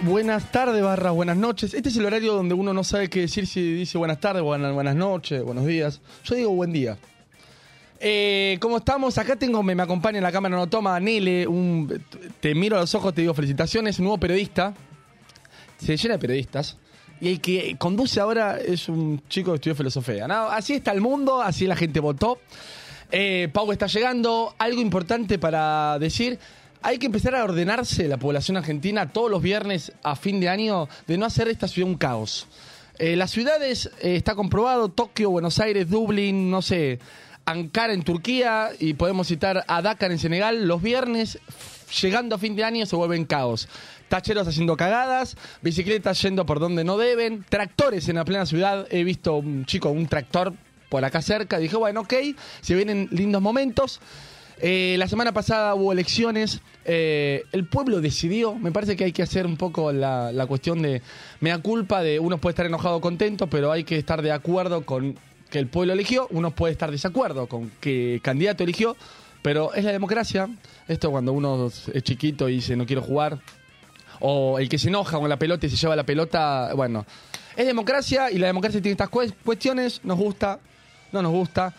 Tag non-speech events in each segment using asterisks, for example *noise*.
Buenas, tardes, barra, buenas noches. Este es el horario donde uno no sabe qué decir si dice buenas tardes, buenas, buenas noches, buenos días. Yo digo buen día. Eh, ¿Cómo estamos? Acá tengo, me, me acompaña en la cámara, no toma, Nele, un, te miro a los ojos, te digo felicitaciones, nuevo periodista. Se llena de periodistas. Y el que conduce ahora es un chico que estudió filosofía. Así está el mundo, así la gente votó. Eh, Pau está llegando. Algo importante para decir. Hay que empezar a ordenarse la población argentina todos los viernes a fin de año de no hacer esta ciudad un caos. Eh, las ciudades, eh, está comprobado, Tokio, Buenos Aires, Dublín, no sé, Ankara en Turquía y podemos citar a Dakar en Senegal, los viernes, llegando a fin de año, se vuelven caos. Tacheros haciendo cagadas, bicicletas yendo por donde no deben, tractores en la plena ciudad. He visto un chico, un tractor por acá cerca. Dije, bueno, ok, se vienen lindos momentos. Eh, la semana pasada hubo elecciones. eh, el pueblo decidió. Me parece que hay que hacer un poco la, cuestión de. Me da culpa de. Uno puede estar enojado o contento, pero hay que estar de acuerdo con que el pueblo eligió. Uno puede estar desacuerdo con que candidato eligió. Pero es la democracia. Esto cuando uno es chiquito y dice no quiero jugar. O el que se enoja con la pelota y se lleva la pelota. Bueno, es democracia y la democracia tiene estas cues- cuestiones. Nos gusta, no nos gusta.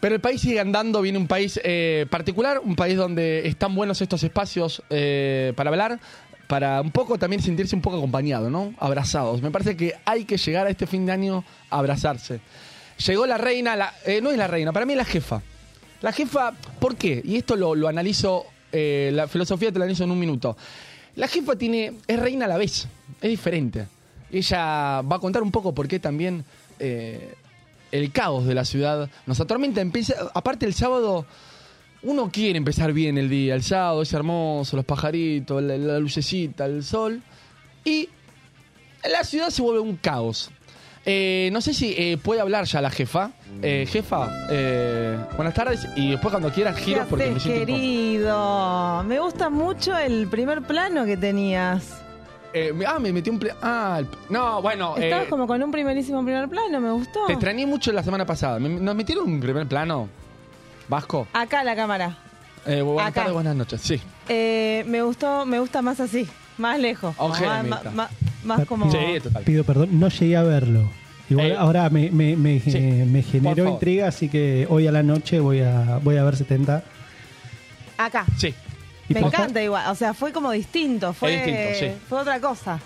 Pero el país sigue andando, viene un país eh, particular, un país donde están buenos estos espacios eh, para hablar, para un poco también sentirse un poco acompañado, ¿no? Abrazados. Me parece que hay que llegar a este fin de año a abrazarse. Llegó la reina, eh, no es la reina, para mí es la jefa. La jefa, ¿por qué? Y esto lo, analizo, la filosofía te la analizo en un minuto. La jefa tiene, es reina a la vez, es diferente. Ella va a contar un poco por qué también el caos de la ciudad nos atormenta. Empieza, aparte el sábado, uno quiere empezar bien el día. El sábado es hermoso, los pajaritos, la, la lucecita, el sol. Y la ciudad se vuelve un caos. Eh, no sé si eh, puede hablar ya la jefa. Eh, jefa, eh, buenas tardes. Y después cuando quieras giro ¿Qué porque me siento querido? Me gusta mucho el primer plano que tenías. Eh, me- ah, me metí un... ah, el- no, bueno. Estabas eh, como con un primerísimo primer plano, me gustó. Te extrañé mucho la semana pasada. Me- ¿Nos metieron un primer plano? ¿Vasco? Acá la cámara. Eh, buenas Acá. tardes, buenas noches. Sí. Eh, me gustó, me gusta más así, más lejos. como Ojera, más, como. Sí, total. Pido perdón, no llegué a verlo. Igual Eh, ahora me, me, me, sí, eh, me por generó favor. intriga, así que hoy a la noche voy a, voy a ver 70. Acá. Sí. Y Me encanta igual, o sea, fue como distinto, fue, distinto, sí. fue otra cosa.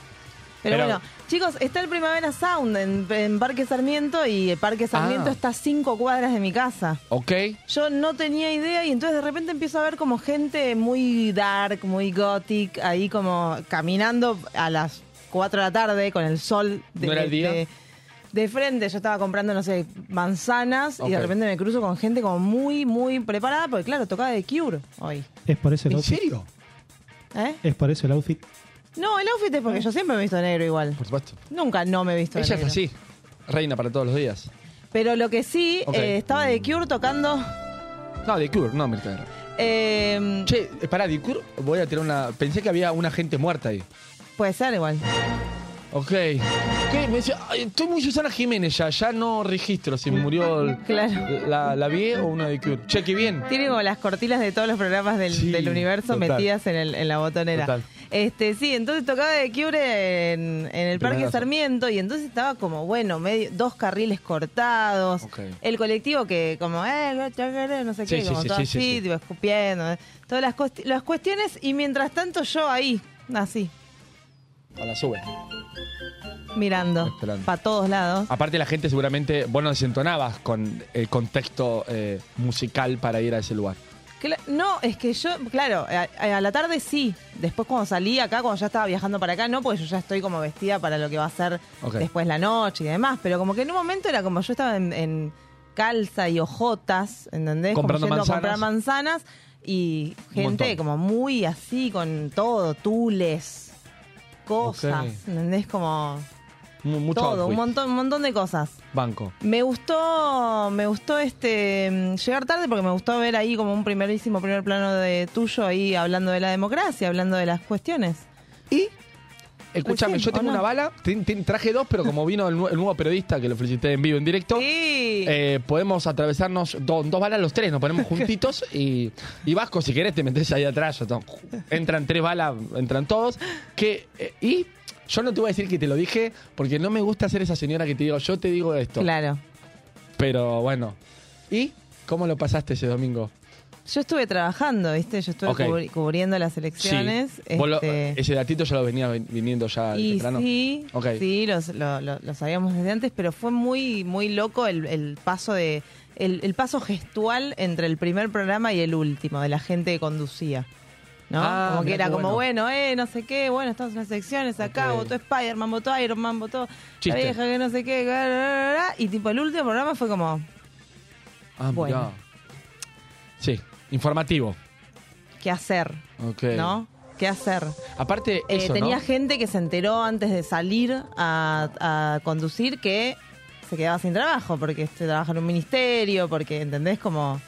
Pero, Pero- bueno, chicos, está el Primavera Sound en, en Parque Sarmiento y el Parque Sarmiento Ah. está a cinco cuadras de mi casa. Ok. Yo no tenía idea y entonces de repente empiezo a ver como gente muy dark, muy gothic, ahí como caminando a las 4 de la tarde con el sol de, ¿No era el día? de- de frente. Yo estaba comprando, no sé, manzanas y Ok. de repente me cruzo con gente como muy, muy preparada, porque claro, tocaba de Cure hoy. Es por eso el ¿En outfit. serio? ¿Eh? Es por eso el outfit. No, el outfit es porque yo siempre me he visto de negro igual. Por supuesto. Nunca no me he visto de Ella es negro. así. Reina para todos los días. Pero lo que sí, Ok. eh, estaba de Cure tocando. No, de Cure, no, Mirta Guerra. eh, Che, eh, pará, de Cure, voy a tirar una. Pensé que había una gente muerta ahí. puede ser igual. Ok. ¿Qué? Me decía, "Ay, estoy muy Susana Jiménez ya, ya no registro si murió el- Claro. la, la vie o una de Cure. Che, qué bien. Tiene como las cortinas de todos los programas del, Sí, del universo total. metidas en, el- en la botonera. Total. Este, sí, entonces tocaba de Cure en, en el Parque Primerazo. Sarmiento y entonces estaba como, bueno, medio, dos carriles cortados. Ok. El colectivo que como, eh, no sé Sí, qué, sí, como sí, todo sí, así, sí, sí. tipo, escupiendo. eh, Todas las, las cuestiones y mientras tanto yo ahí, así, A la sube. Mirando Esperando. para todos lados. Aparte la gente seguramente, vos no desentonabas con el contexto eh, musical para ir a ese lugar. Cla- No, es que yo, claro, a, a la tarde sí. Después cuando salí acá, cuando ya estaba viajando para acá, no, porque yo ya estoy como vestida para lo que va a ser Ok. después la noche y demás. Pero como que en un momento era como yo estaba en, en calza y ojotas, ¿entendés? Comprando como yendo a comprar manzanas. y Un gente montón. como muy así con todo, tules, cosas, Ok. ¿entendés? Como Mucho todo, un montón, un montón de cosas. Banco. Me gustó, me gustó este mm, llegar tarde porque me gustó ver ahí como un primerísimo primer plano de tuyo ahí hablando de la democracia, hablando de las cuestiones. Y, escúchame, yo tengo una bala, traje dos, pero como vino el, nu- el nuevo periodista, que lo felicité en vivo, en directo, Sí. eh, podemos atravesarnos do- dos balas los tres, nos ponemos juntitos y, y Vasco, si querés, te metes ahí atrás. entran tres balas, entran todos. Que, eh, y yo no te voy a decir que te lo dije, porque no me gusta ser esa señora que te digo, yo te digo esto. claro. Pero bueno. ¿Y cómo lo pasaste ese domingo? Yo estuve trabajando, ¿viste? Yo estuve Ok. cubri- cubriendo las elecciones. Vos lo- este, ese datito ya lo venía vin- viniendo ya y temprano. sí, Ok. sí, los- lo, lo- lo sabíamos desde antes, pero fue muy, muy loco el, el paso de el, el paso gestual entre el primer programa y el último de la gente que conducía. ¿No? Ah, como que era como, bueno. eh, no sé qué, bueno, estamos en las elecciones acá, Ok. votó Spider-Man, votó Iron Man, votó Chiste. la vieja que no sé qué, bla, bla, bla, bla, y tipo el último programa fue como, Ah, Bueno. mirá. Sí, informativo. ¿qué hacer? ¿No? ¿Qué hacer? Aparte, Eh, eso, tenía ¿no? gente que se enteró antes de salir a, a conducir que se quedaba sin trabajo porque este, trabaja en un ministerio, porque, ¿entendés? Como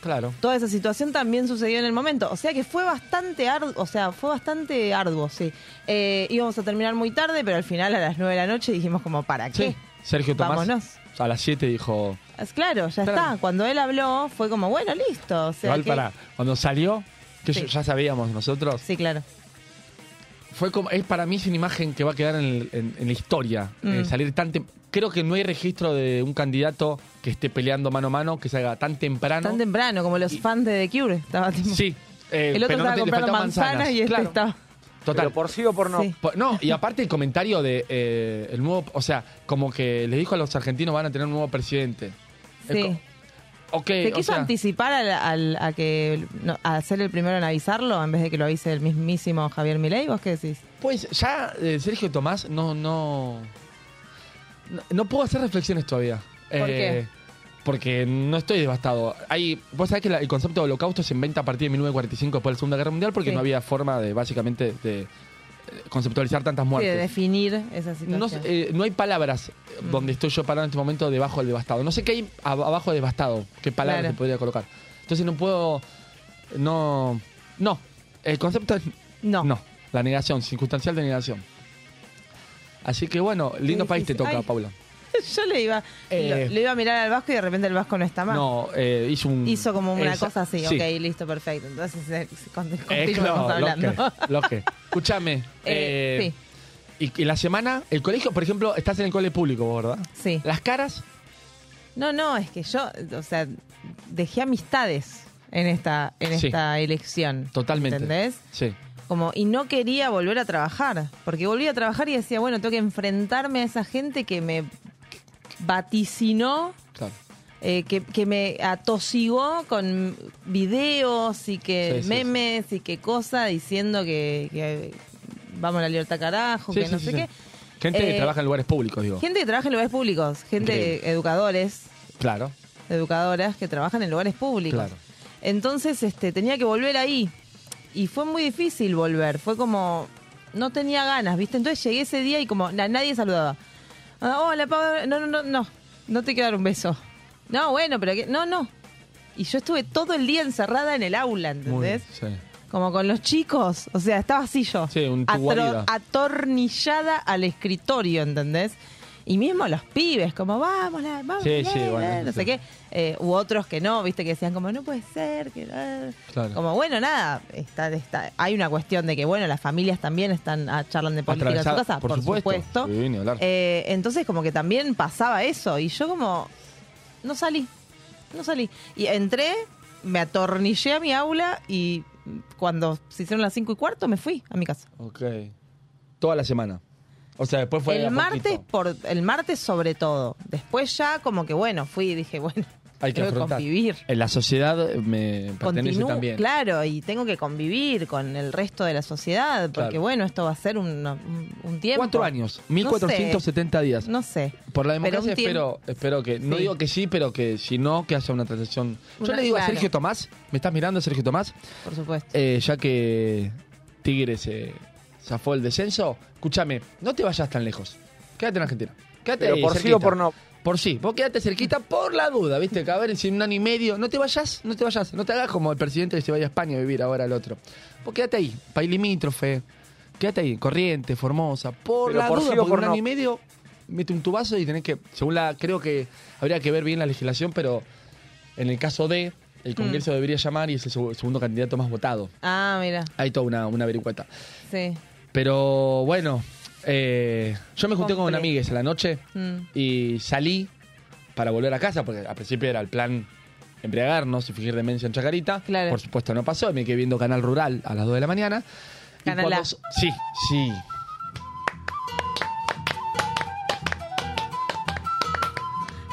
Claro. toda esa situación también sucedió en el momento. O sea que fue bastante arduo, o sea, fue bastante arduo, sí. Eh, íbamos a terminar muy tarde, pero al final a las 9 de la noche dijimos como, ¿para qué? Sí. Sergio Tomás Vámonos. a las 7 dijo, claro, ya Claro. está. Cuando él habló fue como, bueno, listo. O sea igual que- para, cuando salió, que Sí. ya sabíamos nosotros, Sí, claro. fue como, es para mí es una imagen que va a quedar en, el- en- en la historia. Mm. eh, salir tan Creo que no hay registro de un candidato que esté peleando mano a mano, que salga tan temprano. Tan temprano, como los Y- fans de The Cure. Estaba tipo- Sí. eh, El otro pero no estaba te- le comprando manzanas, y este Claro, estaba... Total. Pero por sí o por no. Sí. No, y aparte el comentario de eh, el nuevo, o sea, como que le dijo a los argentinos van a tener un nuevo presidente. Es Sí. co- Ok, ¿Se o quiso sea, anticipar al- al- a que no, a ser el primero en avisarlo en vez de que lo avise el mismísimo Javier Milei? ¿Vos qué decís? Pues ya eh, Sergio Tomás no, no, no, no puedo hacer reflexiones todavía. ¿Por qué? Porque no estoy devastado. Hay, vos sabés que la- el concepto de holocausto se inventa a partir de 1945 después de la Segunda Guerra Mundial porque Sí. no había forma de básicamente de eh, conceptualizar tantas Sí, de muertes. definir esa situación. No, sé, eh, no hay palabras eh, Mm. donde estoy yo parado en este momento debajo del devastado. No sé qué hay ab- abajo de devastado, qué palabras Claro. se podría colocar. Entonces no puedo. No. No. El concepto es. no. No. La negación, circunstancial de negación. Así que bueno, lindo país te toca, Ay. Paula. *laughs* Yo le iba, Eh. lo- le iba a mirar al Vasco y de repente el Vasco no está más. No, eh, hizo un. Hizo como una esa- cosa así, sí. ok, listo, perfecto. Entonces, eh, con- Eh, claro, lo hablando. que- lo que. *laughs* Escúchame. Eh, eh, y, y la semana, el colegio, por ejemplo, estás en el cole público, vos, ¿verdad? sí, sí. Las caras, No, no, es que yo, o sea, dejé amistades en esta, en Sí. esta elección. totalmente. ¿Entendés? Sí. Como, y no quería volver a trabajar, porque volví a trabajar y decía, bueno, tengo que enfrentarme a esa gente que me vaticinó, Claro. eh, que, que me atosigó con videos y que Sí, sí, memes y que cosas diciendo que, que vamos a la libertad carajo, que no sé qué. Gente que Eh, trabaja en lugares públicos, digo. Gente que trabaja en lugares públicos, gente, Increíble. educadores, Claro, educadoras que trabajan en lugares públicos. claro. Entonces, este, tenía que volver ahí. Y fue muy difícil volver. Fue como. no tenía ganas, ¿viste? Entonces llegué ese día y como na- nadie saludaba. Ah, hola, Pau, no, no, no, no, no te quiero dar un beso. No, bueno, pero que, no, no. Y yo estuve todo el día encerrada en el aula, Muy- ¿entendés? sí. Como con los chicos, o sea, estaba así yo. Sí, un guarida. atornillada al escritorio, ¿entendés? Y mismo los pibes, como vamos, la- vamos, Sí, sí, bueno, eh", no sé qué. Eh, u otros que no, viste, que decían como, no puede ser, que eh". Claro. Como, bueno, nada, está, está, hay una cuestión de que, bueno, las familias también están ah, charlan de política en su casa, por por, supuesto. supuesto. Sí, ni hablar. Eh, entonces, como que también pasaba eso. Y yo como, no salí, no salí. Y entré, me atornillé a mi aula y cuando se hicieron las cinco y cuarto me fui a mi casa. Ok. Toda la semana. O sea, después fue. el martes poquito. por el martes sobre todo. Después ya como que bueno, fui y dije, *laughs* bueno, Hay que tengo que convivir. En la sociedad me pertenece Continúo- también. Claro, y tengo que convivir con el resto de la sociedad, porque Claro. bueno, esto va a ser un, tiempo. ¿Cuántos años? No sé. 1470 días. No sé. Por la democracia espero, espero que, no digo que sí, pero que si no, que haya una transición. Yo Una- le digo a. Sergio Tomás, ¿me estás mirando Sergio Tomás? Por supuesto. Eh, ya que Tigres eh, zafó el descenso, escúchame, no te vayas tan lejos. Quédate en Argentina. Quédate Pero ahí, por sí o por no. Por sí, vos quédate cerquita por la duda, ¿viste? Que a ver si en un año y medio, no te vayas, no te vayas, no te hagas como el presidente que se vaya a España a vivir ahora el otro. Vos quédate ahí, país limítrofe, quédate ahí, Corriente, Formosa, por Pero la por duda, sí o porque por un no. año y medio mete un tubazo y tenés que, según la, creo que habría que ver bien la legislación, pero en el caso de, el Congreso debería llamar y es el seg- segundo candidato más votado. Ah, mira, Hay toda una, una vericueta. sí. Pero bueno, eh, yo me junté con Complejo. amigues a la noche Mm. y salí para volver a casa, porque al principio era el plan embriagarnos y fingir demencia en Chacarita. Claro. Por supuesto no pasó, me quedé viendo Canal Rural a las 2 de la mañana. Y Canal A. Sí, sí.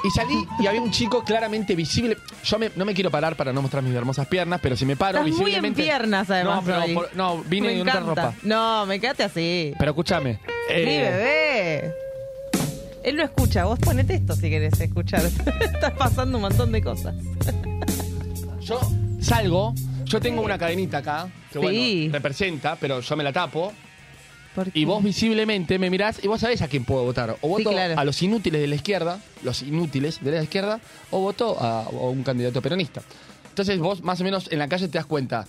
Y salí y había un chico claramente visible. Yo me- no me quiero parar para no mostrar mis hermosas piernas, pero si me paro Estás muy en visiblemente. piernas, además, No, pero hoy. por- no, vine Me en otra encanta. ropa. No, me quedaste así. Pero escúchame. Sí, eh, bebé. Él lo escucha, vos ponete esto si querés escuchar. *laughs* Estás pasando un montón de cosas. Yo salgo, yo tengo una cadenita acá, que Sí. bueno, representa, pero yo me la tapo. ¿Por Y vos visiblemente me mirás y vos sabés a quién puedo votar. O voto claro. a los inútiles de la izquierda, los inútiles de la izquierda, o voto a, a un candidato peronista. Entonces vos más o menos en la calle te das cuenta.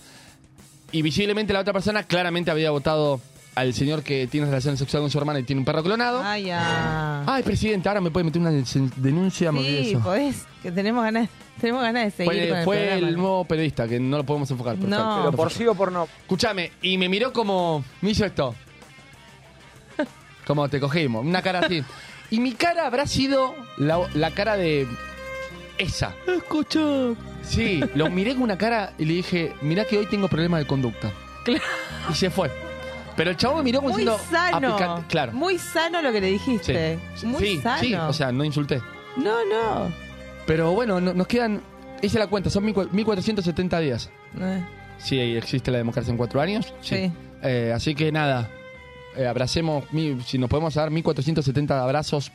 Y visiblemente la otra persona claramente había votado al señor que tiene relación sexual con su hermana y tiene un perro clonado. Ay, ya. Ay, presidente, ahora me puede meter una den- denuncia. sí, eso. podés. Que tenemos ganas, tenemos ganas de seguir Fue, con el fue programa. el nuevo periodista, que no lo podemos enfocar. No. perfecto. Pero por sí o por no. Escúchame, y me miró como. Me hizo esto. Como te cogimos, una cara así. Y mi cara habrá sido la, la cara de. Esa. Escucha. Sí, lo miré con una cara y le dije: Mirá que hoy tengo problemas de conducta. Claro. Y se fue. Pero el chavo me miró como Muy diciendo. sano. Claro. Muy sano lo que le Sí. dijiste. Muy sí, sano. sí, o sea, no insulté. No, no. Pero bueno, no- nos quedan. Hice la cuenta, son 1470 días. Eh, Sí, existe la democracia en cuatro años. Sí. Eh, así que nada, eh, abracemos, mi- si nos podemos dar 1470 abrazos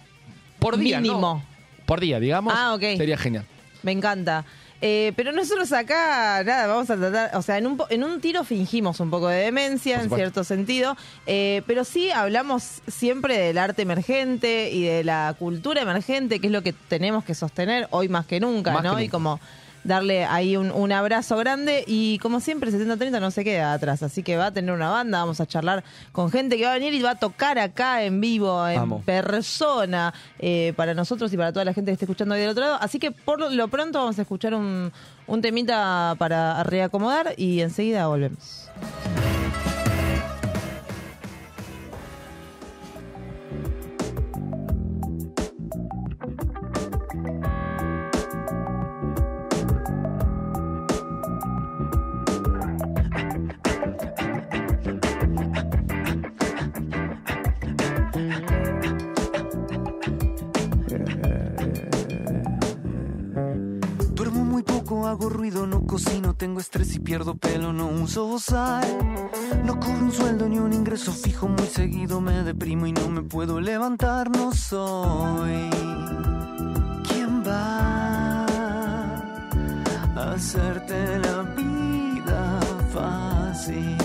por día. Mínimo. ¿no? Por día, digamos. Ah, ok. Sería genial. Me encanta. Eh, pero nosotros acá, nada, vamos a tratar, o sea, en un, po- en un tiro fingimos un poco de demencia, Por en supuesto. cierto sentido, eh, pero sí hablamos siempre del arte emergente y de la cultura emergente, que es lo que tenemos que sostener hoy más que nunca, Más que ¿no? Y nunca. como darle ahí un, un abrazo grande y como siempre 70-30 no se queda atrás, así que va a tener una banda, vamos a charlar con gente que va a venir y va a tocar acá en vivo, en persona, eh, para nosotros y para toda la gente que esté escuchando ahí del otro lado. Así que por lo pronto vamos a escuchar un, un temita para reacomodar y enseguida volvemos. Hago ruido, no cocino, tengo estrés y pierdo pelo, no uso sal. No cobro un sueldo ni un ingreso fijo, muy seguido me deprimo y no me puedo levantar, no soy. ¿Quién va a hacerte la vida fácil?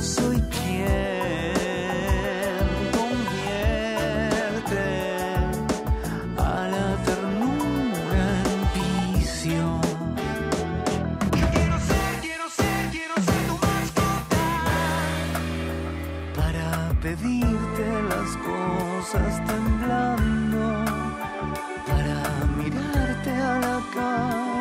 Soy quien rosas temblando para mirarte a la cara.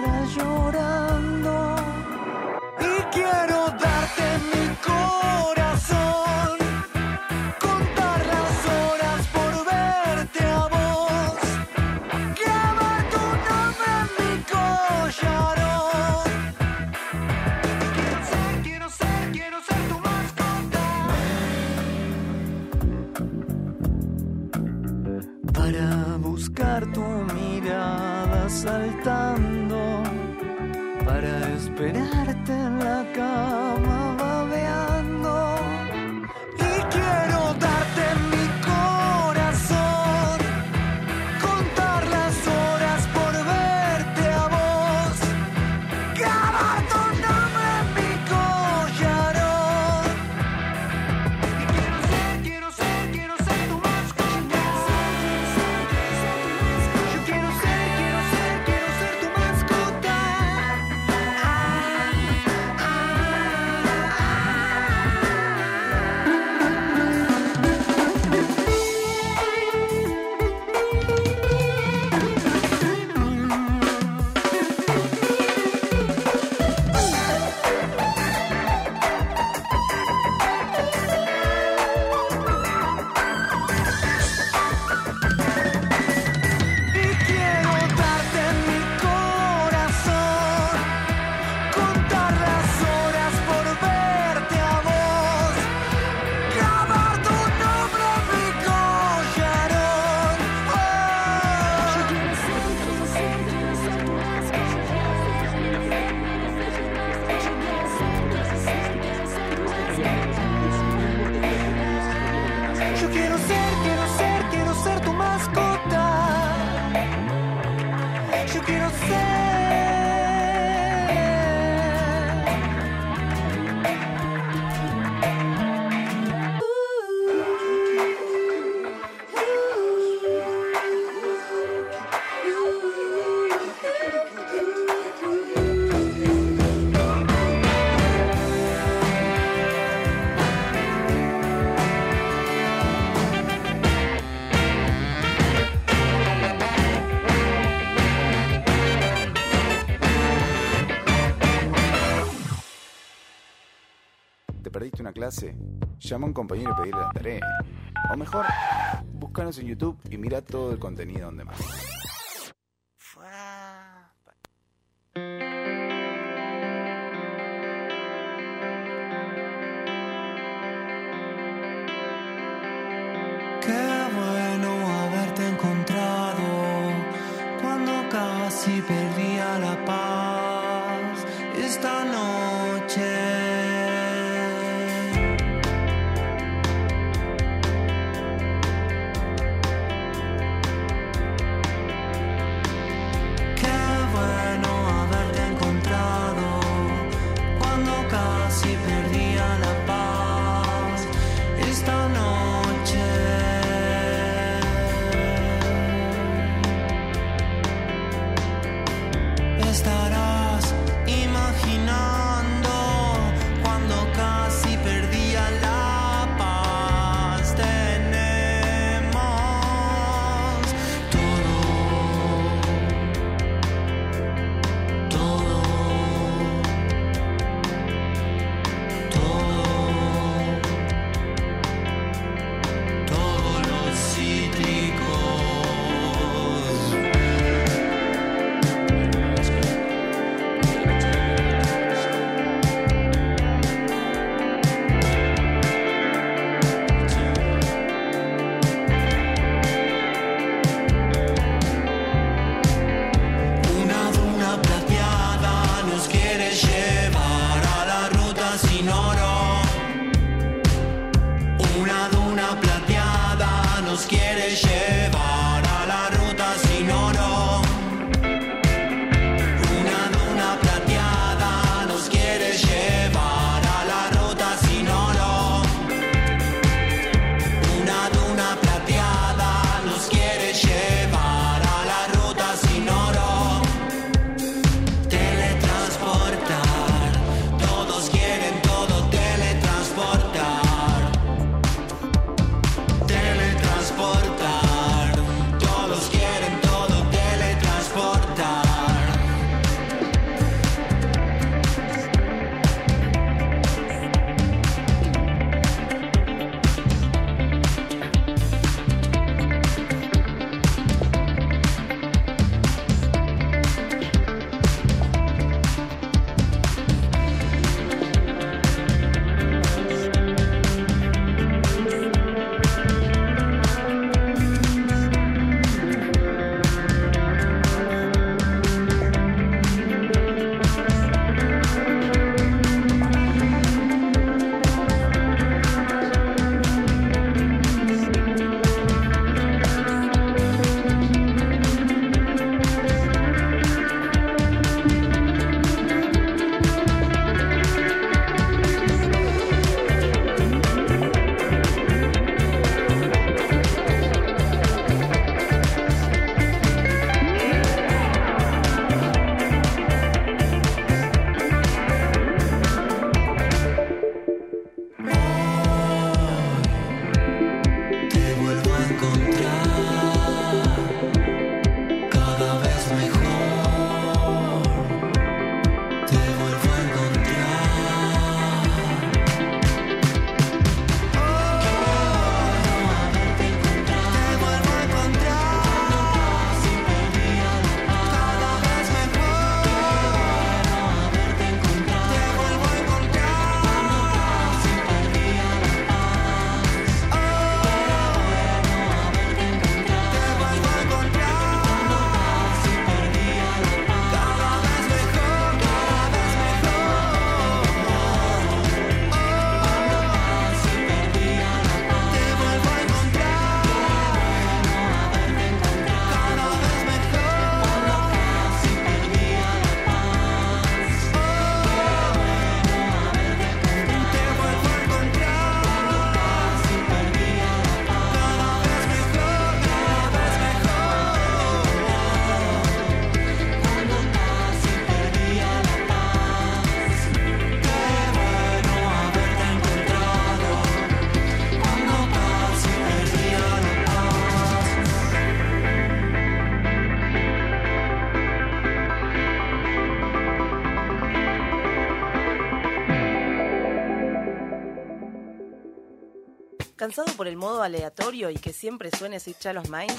llama a un compañero y pedirle la tarea. O mejor, búscanos en YouTube y mira todo el contenido donde más. Modo aleatorio y que siempre suene Sweet Child of Mine?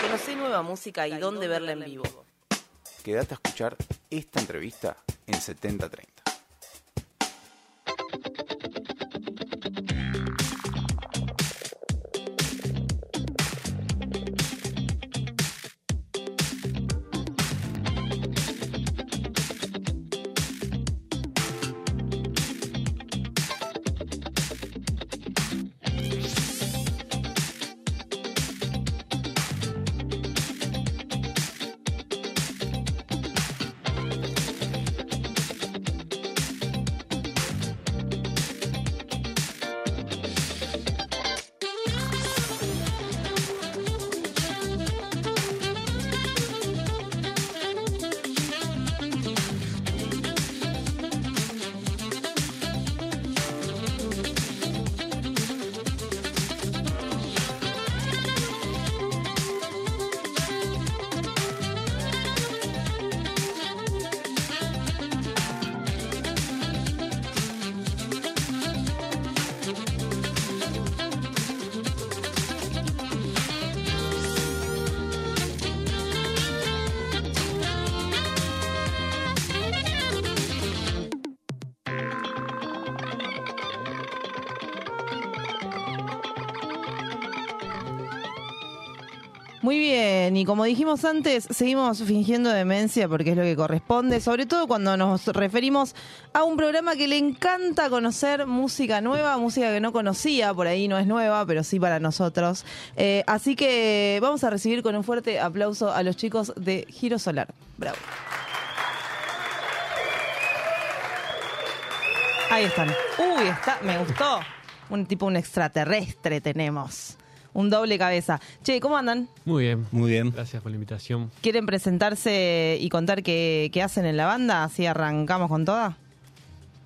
Conocí nueva música y dónde verla en vivo. Quédate a escuchar esta entrevista en 7030. Y como dijimos antes, seguimos fingiendo demencia porque es lo que corresponde, sobre todo cuando nos referimos a un programa que le encanta conocer música nueva, música que no conocía, por ahí no es nueva, pero sí para nosotros. Eh, así que vamos a recibir con un fuerte aplauso a los chicos de Giro Solar. Bravo. Ahí están. Uy, está, me gustó. Un tipo, un extraterrestre tenemos. Un doble cabeza. Che, ¿cómo andan? Muy bien. Muy bien. Gracias por la invitación. ¿Quieren presentarse y contar qué, qué hacen en la banda? Así arrancamos con toda.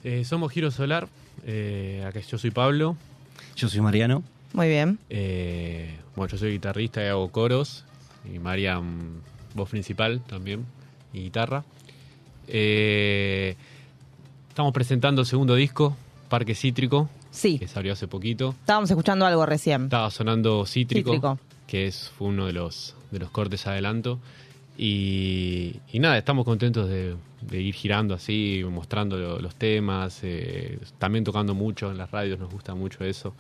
Eh, somos Giro Solar. Eh, acá yo soy Pablo. Yo soy Mariano. Muy bien. Eh, bueno, yo soy guitarrista y hago coros. Y Mariam, voz principal también. Y guitarra. Eh, estamos presentando el segundo disco, Parque Cítrico, Sí, que salió hace poquito. estábamos escuchando algo recién. Estaba sonando Cítrico, Cítrico. que es, fue uno de los, de los cortes adelanto. Y, y nada, estamos contentos de, de ir girando así, mostrando lo- los temas, eh, también tocando mucho en las radios, nos gusta mucho eso.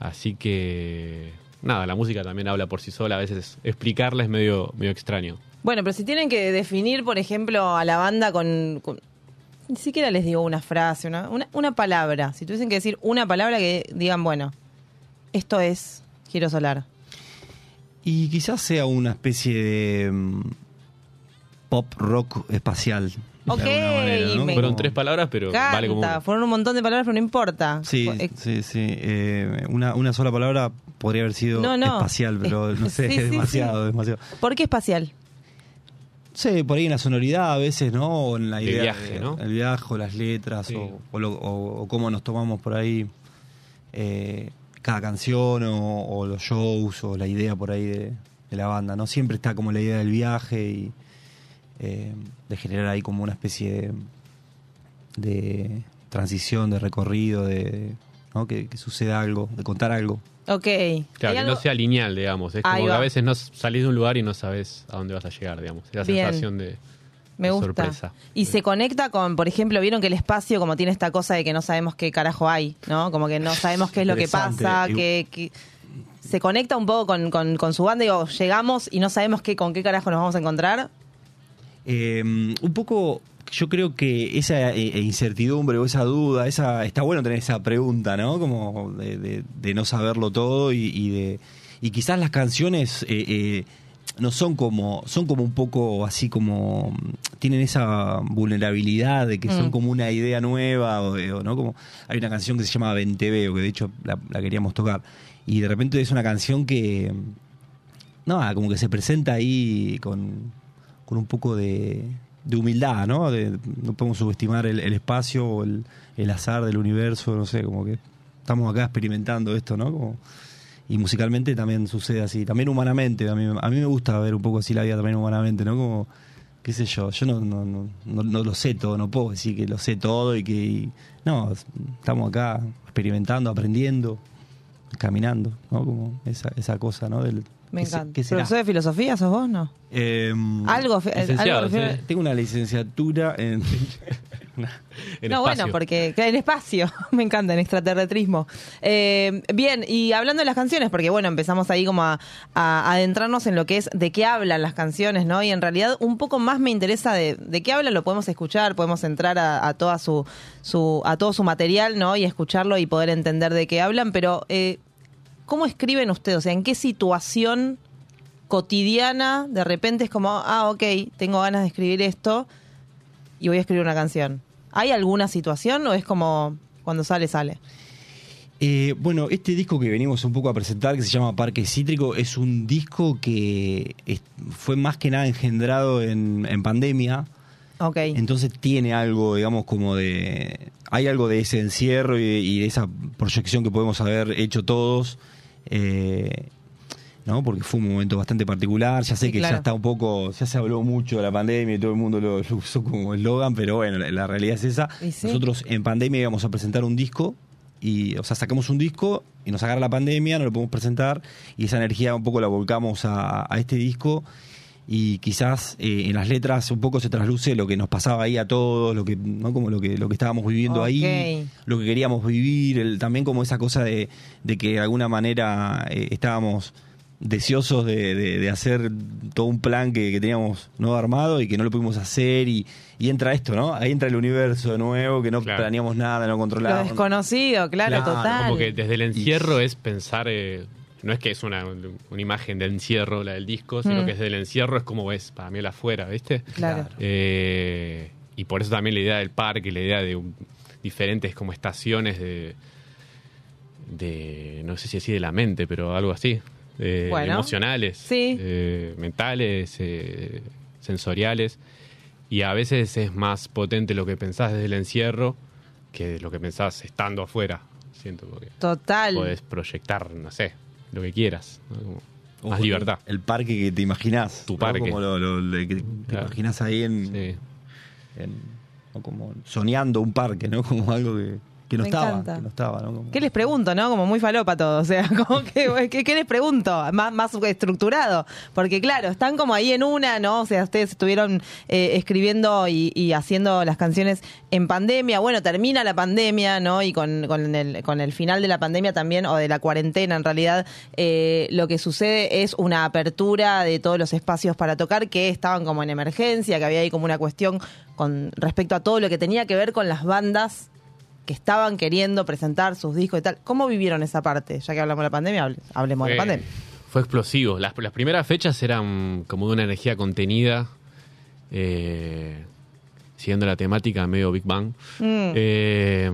Así que nada, la música también habla por sí sola, a veces explicarla es medio, medio extraño. Bueno, pero si tienen que definir, por ejemplo, a la banda con... con- ni siquiera les digo una frase, una, una, una palabra. Si tuviesen que decir una palabra que digan, bueno, esto es Giro Solar. Y quizás sea una especie de mm, pop rock espacial. Ok, alguna manera, ¿no? me- Fueron tres palabras, pero vale como Canta, fueron un montón de palabras, pero no importa. Sí, Eh, sí, sí. Eh, una, una sola palabra podría haber sido No, no. espacial, pero *laughs* no sé, Sí, demasiado, sí. demasiado. ¿Por qué espacial? Sí, por ahí en la sonoridad a veces, ¿no? O en la El idea. viaje, de- ¿no? El viaje, o las letras, Sí. o, o lo- o- o cómo nos tomamos por ahí. eh, cada canción o, o los shows o la idea por ahí de, de la banda, ¿no? Siempre está como la idea del viaje y eh, de generar ahí como una especie de, de transición, de recorrido, de ¿no? que, que suceda algo, de contar algo. Ok. Claro, ¿Hay que algo- no sea lineal, digamos. Es Ahí como que a veces no salís de un lugar y no sabes a dónde vas a llegar, digamos. Es la Bien. sensación de, Me de gusta. sorpresa. Y se conecta con, por ejemplo, vieron que el espacio como tiene esta cosa de que no sabemos qué carajo hay, ¿no? Como que no sabemos qué es lo que pasa, Y- que, que- se conecta un poco con, con- con su banda, digo, llegamos y no sabemos qué, con qué carajo nos vamos a encontrar. Eh, un poco, yo creo que esa eh, incertidumbre o esa duda, esa está bueno tener esa pregunta, ¿no? Como de, de- de no saberlo todo y, y de y quizás las canciones eh, eh, no son como son como un poco así como tienen esa vulnerabilidad de que son Mm. como una idea nueva o no como hay una canción que se llama Venteveo que de hecho la, la queríamos tocar y de repente es una canción que no, como que se presenta ahí con, con un poco de, de humildad, ¿no? No podemos subestimar el, espacio o el, el azar del universo, no sé, como que estamos acá experimentando esto, ¿no? Y musicalmente también sucede así, también humanamente, a mí, me gusta ver un poco así la vida también humanamente, ¿no? Como, qué sé yo, yo no, no, no, no, lo sé todo, no puedo decir que lo sé todo y que... no, estamos acá experimentando, aprendiendo, caminando, ¿no? Como esa, esa cosa, ¿no? Del, Me ¿qué se- encanta. qué será? ¿Profesor de filosofía sos vos, no? Eh, Algo, Licenciado, algo tengo una licenciatura en... *laughs* En no, espacio. bueno, porque en espacio, *laughs* me encanta, en extraterretrismo. Eh, bien, y hablando de las canciones, porque bueno, empezamos ahí como a, a adentrarnos en lo que es de qué hablan las canciones, ¿no? Y en realidad un poco más me interesa de, de qué hablan, lo podemos escuchar, podemos entrar a, a toda su, su, a todo su material, ¿no? Y escucharlo y poder entender de qué hablan, pero eh, ¿cómo escriben ustedes? O sea, ¿en qué situación cotidiana de repente es como, ah, ok, tengo ganas de escribir esto y voy a escribir una canción. ¿Hay alguna situación o es como cuando sale, sale? Eh, bueno, este disco que venimos un poco a presentar, que se llama Parque Cítrico, es un disco que es- fue más que nada engendrado en, en pandemia. Ok. Entonces tiene algo, digamos, como de... Hay algo de ese encierro y, y de esa proyección que podemos haber hecho todos. Eh, ¿no? Porque fue un momento bastante particular. Ya sé Sí, que claro. ya está un poco, ya se habló mucho de la pandemia y todo el mundo lo, usó como eslogan, pero bueno, la, la realidad es esa. Sí. Nosotros en pandemia íbamos a presentar un disco y, o sea, sacamos un disco y nos agarra la pandemia, no lo podemos presentar y esa energía un poco la volcamos a, a este disco y quizás eh, en las letras un poco se trasluce lo que nos pasaba ahí a todos, lo que, ¿no? como lo que, lo que estábamos viviendo ahí, lo que queríamos vivir, el- también como esa cosa de, de que de alguna manera eh, estábamos deseosos de, de- de hacer todo un plan que, que teníamos no armado y que no lo pudimos hacer y, y entra esto, ¿no? Ahí entra el universo de nuevo, que no Claro. planeamos nada, no Lo controlábamos. desconocido, claro, Claro, total. Como que desde el encierro es pensar, eh, no es que es una, una imagen de encierro la del disco, sino Mm. que desde el encierro es como es para mí el afuera, ¿viste? Claro. Eh, y por eso también la idea del parque, la idea de un- diferentes como estaciones de, de, no sé si así de la mente, pero algo así, eh, Bueno, emocionales, sí. eh, mentales, eh, sensoriales. Y a veces es más potente lo que pensás desde el encierro que lo que pensás estando afuera. Siento porque Total. podés proyectar, no sé, lo que quieras. ¿no? Como Ojo, libertad. El parque que te imaginás. Tu ¿no? parque. Como lo, lo- lo que te Claro. imaginás ahí en, Sí. en- ¿no? como soñando un parque, ¿no? *laughs* Como algo que, que no Me estaba. encanta. Que no estaba, ¿no? Como- ¿Qué les pregunto, no? Como muy falopa todo. O sea, *laughs* como que, ¿qué, qué les pregunto? Más, más estructurado. Porque, claro, están como ahí en una, ¿no? O sea, ustedes estuvieron eh, escribiendo y, y haciendo las canciones en pandemia. Bueno, termina la pandemia, ¿no? Y con, con, el, con el final de la pandemia también, o de la cuarentena en realidad, eh, lo que sucede es una apertura de todos los espacios para tocar que estaban como en emergencia, que había ahí como una cuestión con respecto a todo lo que tenía que ver con las bandas que estaban queriendo presentar sus discos y tal. ¿Cómo vivieron esa parte? Ya que hablamos de la pandemia, hable- hablemos de la pandemia. Fue explosivo. Las, las primeras fechas eran como de una energía contenida, eh, siguiendo la temática medio Big Bang. Mm. Eh,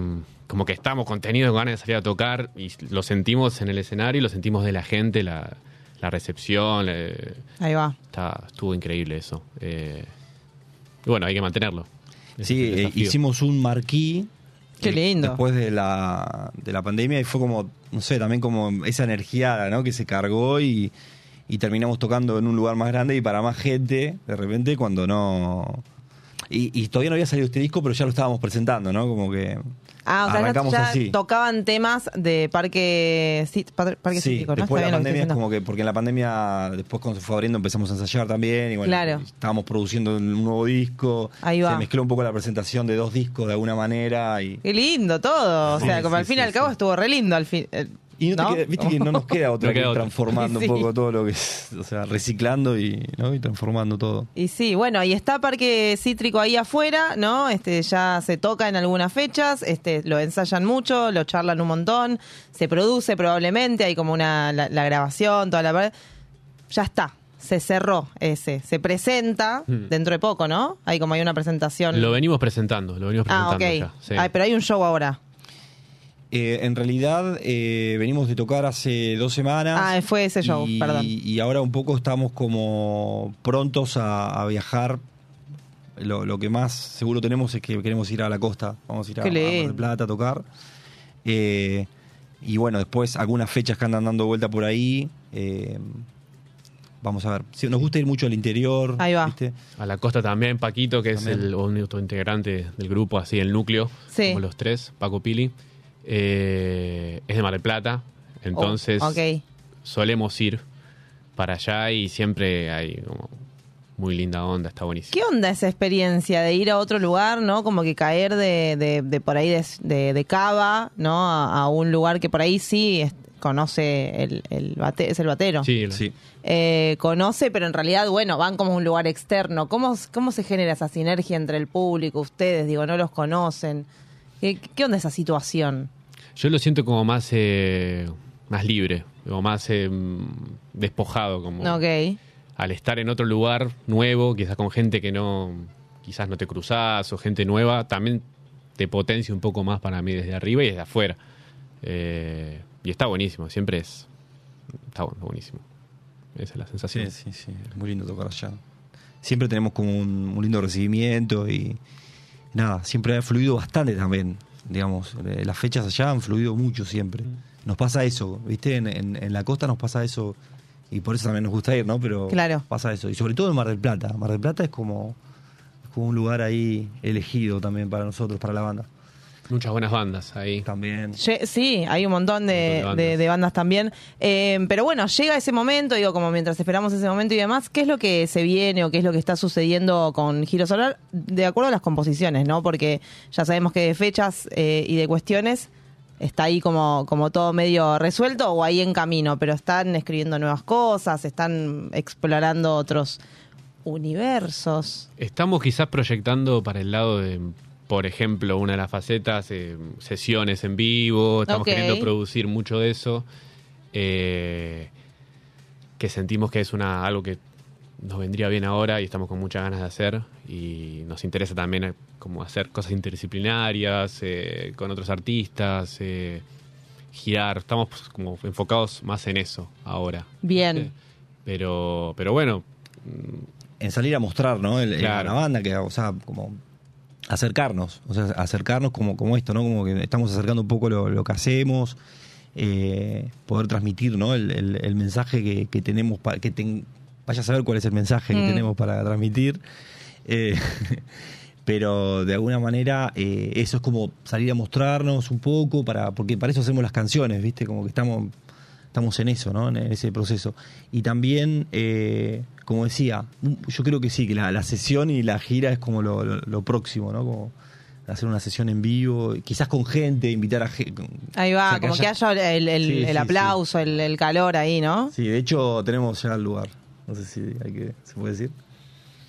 como que estábamos contenidos, con ganas de salir a tocar, y lo sentimos en el escenario, y lo sentimos de la gente, la, la recepción. eh, Ahí va. está, estuvo increíble eso. Eh, y bueno, hay que mantenerlo. Sí, eh, hicimos un marquí Qué lindo. Después de la, de la pandemia y fue como, no sé, también como esa energía ¿no? que se cargó y, y terminamos tocando en un lugar más grande y para más gente, de repente, cuando no... Y, y todavía no había salido este disco, pero ya lo estábamos presentando, ¿no? Como que... Ah, o sea, ya- así. tocaban temas de parque, Par- parque Sí, Cítrico, ¿no? después de la pandemia es como que, porque en la pandemia, después cuando se fue abriendo empezamos a ensayar también, y bueno, Claro. estábamos produciendo un nuevo disco, Ahí va. se mezcló un poco la presentación de dos discos de alguna manera y... Qué lindo todo. O Sí, sea, como sí, al fin y sí, al cabo sí. estuvo re lindo al fin. eh, Y no te ¿no? queda- viste que no nos queda *laughs* otra No que queda ir otra. transformando *laughs* Sí. un poco todo lo que es, o sea, reciclando y, ¿no? y transformando todo. Y sí, bueno, y está Parque Cítrico ahí afuera, ¿no? Este ya se toca en algunas fechas, este lo ensayan mucho, lo charlan un montón, se produce probablemente, hay como una la, la grabación, toda la ya está, se cerró ese, se presenta Hmm. dentro de poco, ¿no? Hay como hay una presentación. Lo venimos presentando, lo venimos ah, presentando ok. ya. sí. Ay, pero hay un show ahora. Eh, en realidad eh, venimos de tocar hace dos semanas. Ah, fue ese show, y, perdón. Y ahora un poco estamos como prontos a, a viajar. Lo, lo que más seguro tenemos es que queremos ir a la costa. Vamos a ir a, a Mar del Plata a tocar. Eh, y bueno, después algunas fechas que andan dando vuelta por ahí. eh, vamos a ver. Sí, nos gusta ir mucho al interior. Ahí va. ¿viste? A la costa también, Paquito, que También. es el otro integrante del grupo, así el núcleo, Sí. como los tres, Paco Pili, eh, es de Mar del Plata, entonces Oh, solemos ir para allá y siempre hay como muy linda onda, está buenísimo. ¿Qué onda esa experiencia de ir a otro lugar, no? Como que caer de, de, de por ahí de, de, de cava, ¿no? A, a un lugar que por ahí sí es- conoce el, el bate- es el batero. Sí, Sí. Eh, conoce, pero en realidad, bueno, van como a un lugar externo. ¿Cómo, ¿Cómo se genera esa sinergia entre el público, ustedes? Digo, no los conocen. ¿Qué, qué onda esa situación? Yo lo siento como más eh, más libre, como más eh, despojado, como al estar en otro lugar nuevo, quizás con gente que no, quizás no te cruzás o gente nueva, también te potencia un poco más para mí desde arriba y desde afuera. Eh, y está buenísimo, siempre es, está bu- buenísimo. Esa es la sensación. Sí, sí, sí. Es muy lindo tocar allá. Siempre tenemos como un, un lindo recibimiento y nada, siempre ha fluido bastante también. Digamos, Eh, las fechas allá han fluido mucho siempre. Nos pasa eso, ¿viste? En, en- en la costa nos pasa eso y por eso también nos gusta ir, ¿no? Pero Claro. pasa eso. Y sobre todo en Mar del Plata. Mar del Plata es como, es como un lugar ahí elegido también para nosotros, para la banda. Muchas buenas bandas ahí. También. Sí, hay un montón de, Un montón de- de bandas. de bandas también. Eh, pero bueno, llega ese momento, digo, como mientras esperamos ese momento y demás, ¿qué es lo que se viene o qué es lo que está sucediendo con Giro Solar? De acuerdo a las composiciones, ¿no? Porque ya sabemos que de fechas eh, y de cuestiones está ahí como, como todo medio resuelto o ahí en camino, pero están escribiendo nuevas cosas, están explorando otros universos. Estamos quizás proyectando para el lado de, por ejemplo, una de las facetas, eh, sesiones en vivo, estamos queriendo producir mucho de eso, eh, que sentimos que es una algo que nos vendría bien ahora y estamos con muchas ganas de hacer y nos interesa también eh, como hacer cosas interdisciplinarias eh, con otros artistas, eh, girar, estamos pues, como enfocados más en eso ahora. Bien. Pero, pero bueno, en salir a mostrar, ¿no? El, el- Claro. la banda, que, o sea, como acercarnos, o sea, acercarnos como, como esto, ¿no? Como que estamos acercando un poco lo, lo que hacemos, eh, poder transmitir, ¿no? El, el- el mensaje que, que tenemos, para que ten- vaya a saber cuál es el mensaje que Mm. tenemos para transmitir. Eh, *laughs* pero de alguna manera eh, eso es como salir a mostrarnos un poco, para porque para eso hacemos las canciones, ¿viste? Como que estamos estamos en eso, ¿no? En ese proceso. Y también, como decía, yo creo que sí, que la, la sesión y la gira es como lo, lo- lo próximo, ¿no? Como hacer una sesión en vivo, quizás con gente, invitar a gente. Ahí va, como que haya el, el- Sí, el sí, aplauso, El, el calor ahí, ¿no? Sí, de hecho tenemos ya el lugar. No sé si hay que, se puede decir.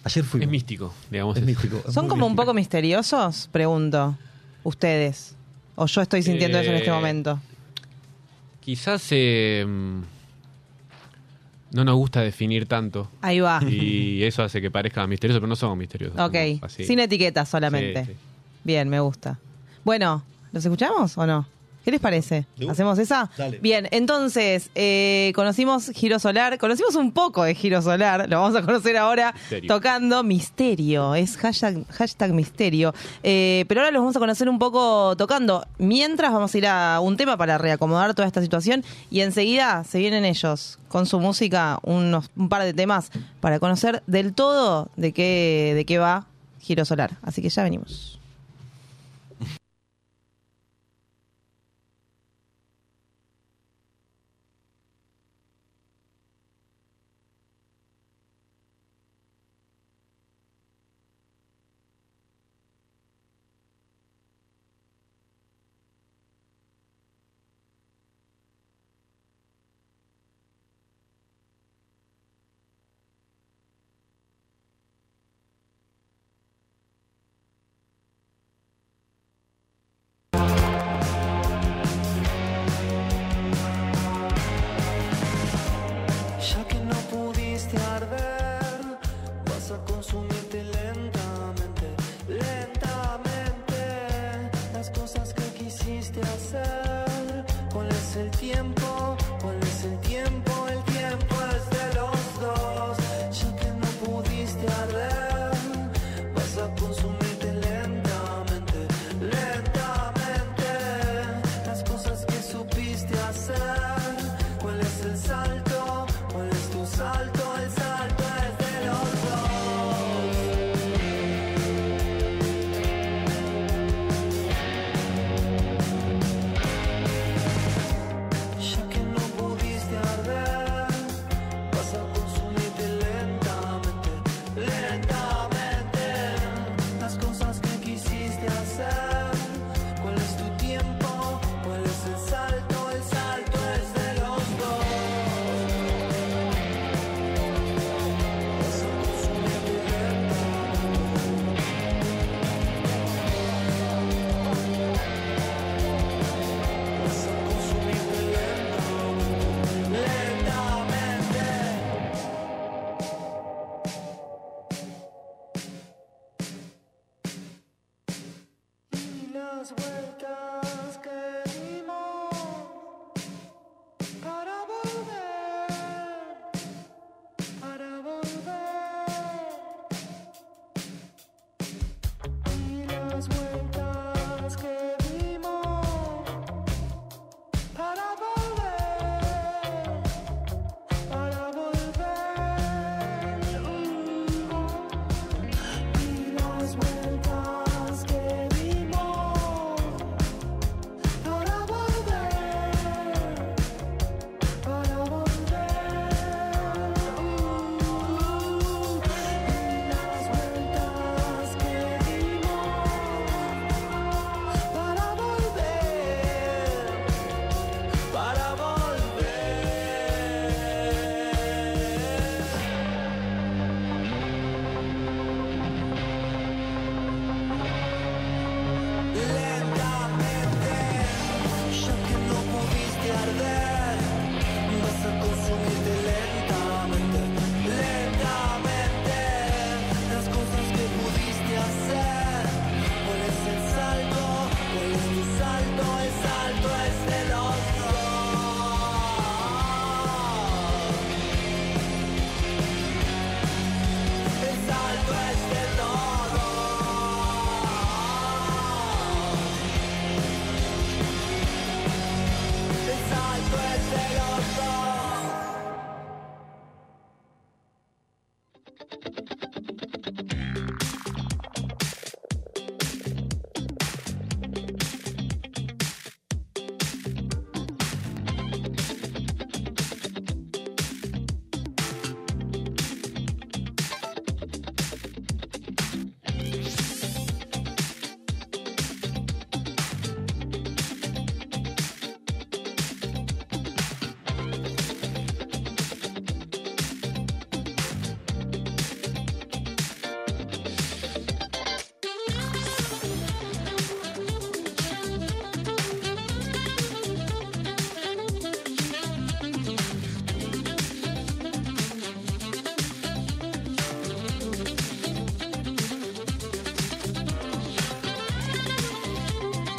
Ayer fuimos. es místico, digamos. Es místico. es ¿Son como un poco misteriosos? Pregunto. Ustedes. ¿O yo estoy sintiendo eso en este Eh, momento? Quizás eh, no nos gusta definir tanto. Ahí va. Y eso hace que parezca misterioso, pero no somos misteriosos. Ok. somos. Sin etiquetas solamente. Sí, sí. Bien, me gusta. Bueno, ¿los escuchamos o no? ¿Qué les parece? ¿Hacemos esa? Dale. Bien, entonces, eh, conocimos Giro Solar, conocimos un poco de Giro Solar, lo vamos a conocer ahora Misterio. tocando Misterio, es hashtag, hashtag Misterio. Eh, pero ahora los vamos a conocer un poco tocando. Mientras vamos a ir a un tema para reacomodar toda esta situación y enseguida se vienen ellos con su música, unos, un par de temas para conocer del todo de qué, de qué va Giro Solar. Así que ya venimos.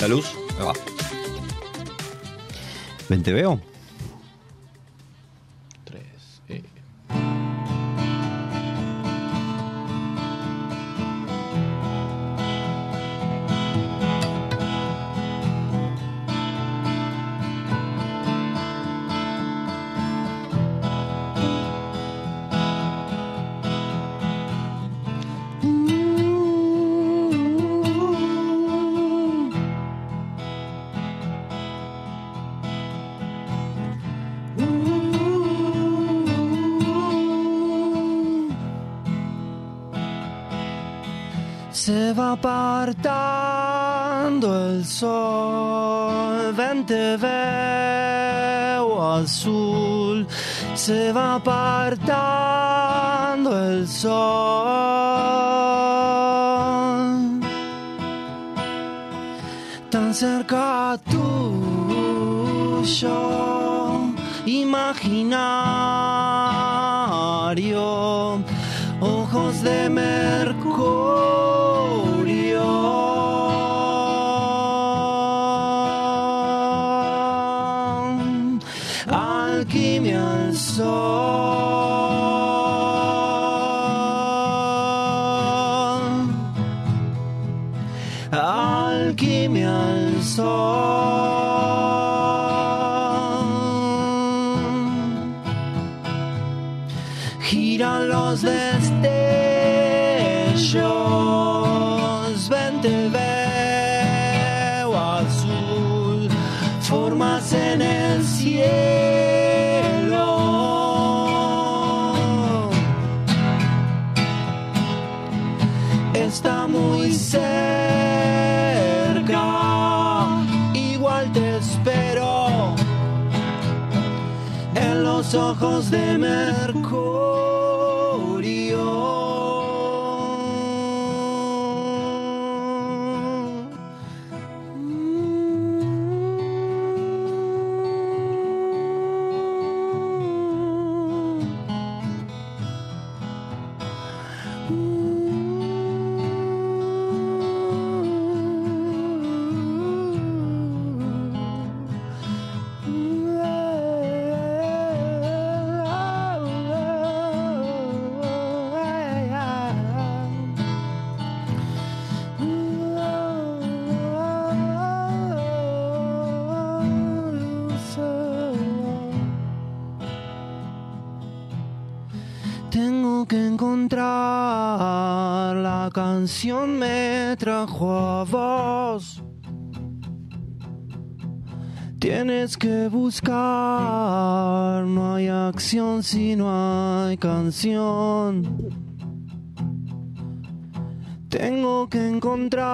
La luz. Ah. ¿Ven, te veo? Se va ojos de Mercurio. Canción me trajo a vos. Tienes que buscar, no hay acción si no hay canción. Tengo que encontrar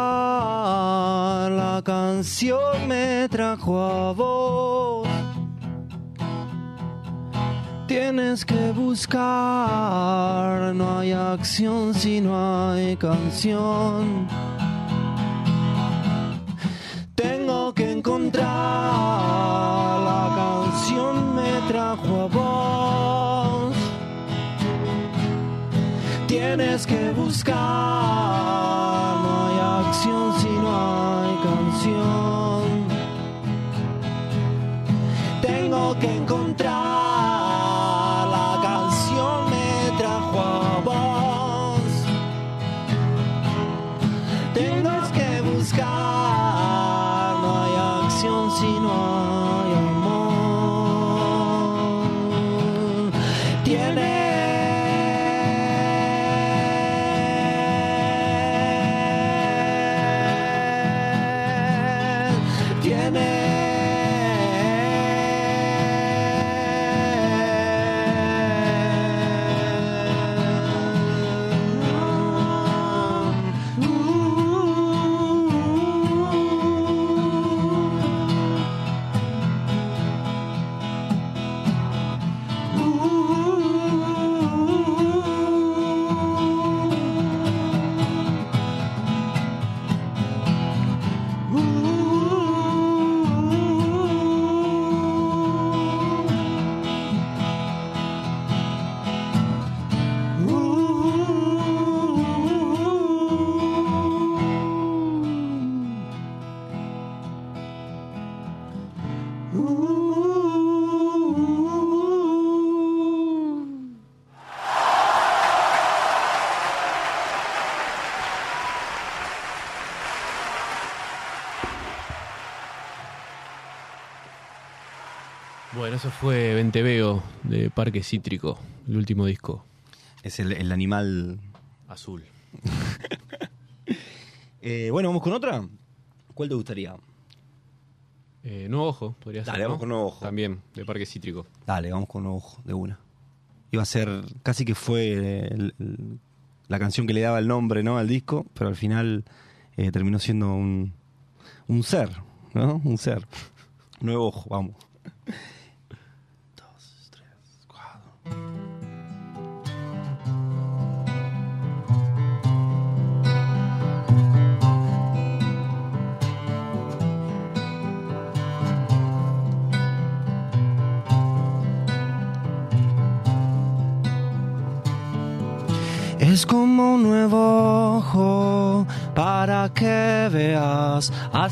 la canción me trajo a vos. Tienes que buscar, no hay acción si no hay canción. Tengo que encontrar la canción me trajo a vos. Tienes que buscar, Cítrico, el último disco Es el, el animal. azul. *laughs* Eh, bueno, vamos con otra. ¿Cuál te gustaría? Eh, Nuevo Ojo, podría ser. Dale, vamos ¿no? con Nuevo Ojo. También, de Parque Cítrico. Dale, vamos con ojo de una. Iba a ser, casi que fue el- el- la canción que le daba el nombre ¿no? al disco, pero al final eh, terminó siendo un, un ser, ¿no? Un ser. Nuevo ojo, vamos.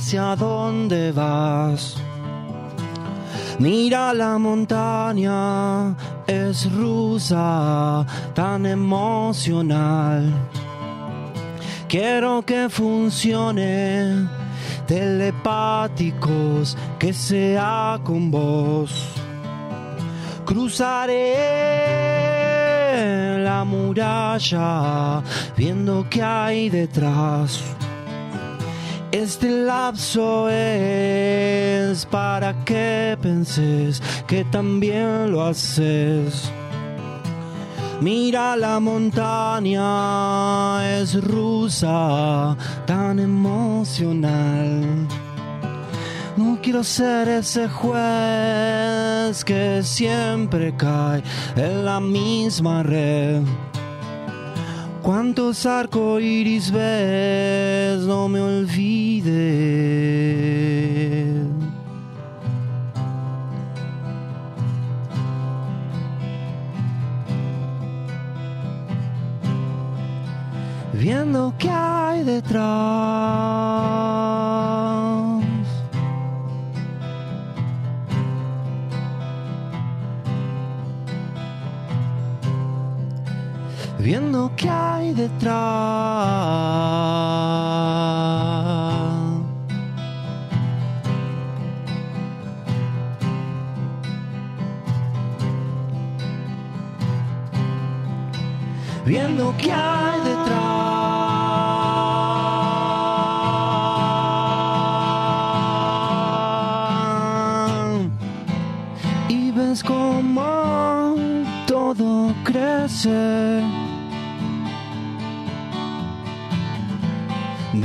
Hacia dónde vas. Mira la montaña, es rusa, tan emocional. Quiero que funcione, telepáticos, que sea con vos. Cruzaré la muralla viendo qué hay detrás. Este lapso es para que penses que también lo haces. Mira la montaña, es rusa, tan emocional. No quiero ser ese juez que siempre cae en la misma red. ¿Cuántos arcoíris ves? No me olvides. Viendo qué hay detrás. Viendo qué hay detrás. Viendo qué hay detrás. Y ves cómo todo crece.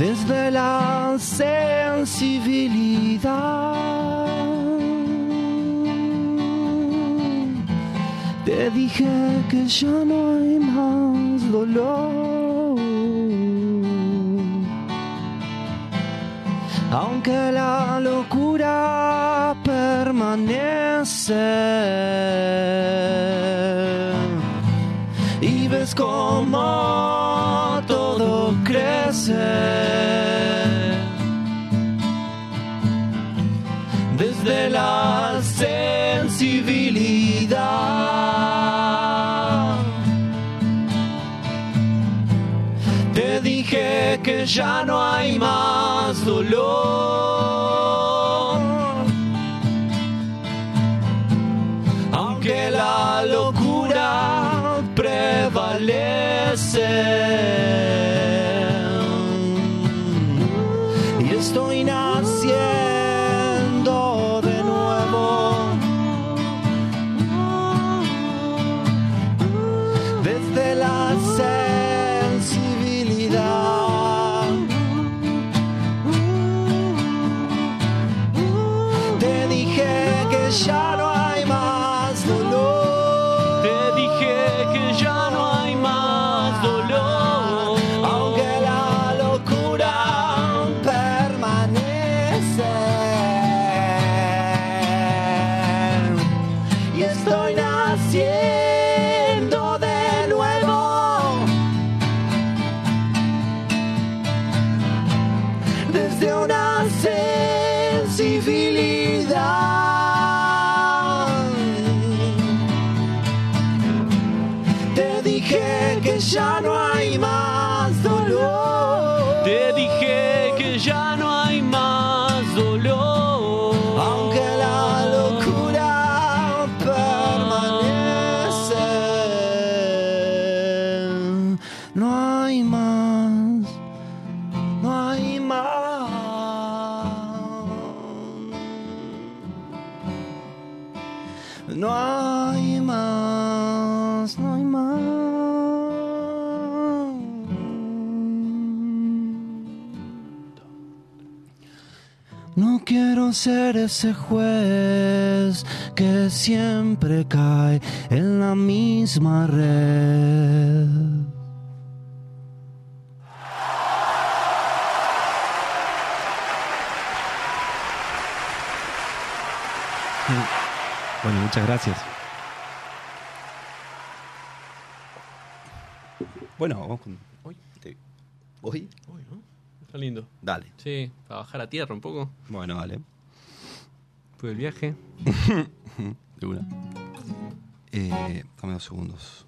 Desde la sensibilidad. Te dije que ya no hay más dolor. Aunque la locura permanece y ves cómo Te dije que ya no hay más dolor. Ser ese juez que siempre cae en la misma red. Bueno, muchas gracias. Bueno, vamos con. Hoy. te- ¿Hoy? Uy, ¿no? Está lindo. Dale. Sí, para bajar a tierra un poco. Bueno, dale. Fue el viaje. *laughs* De una. Eh, dame dos segundos.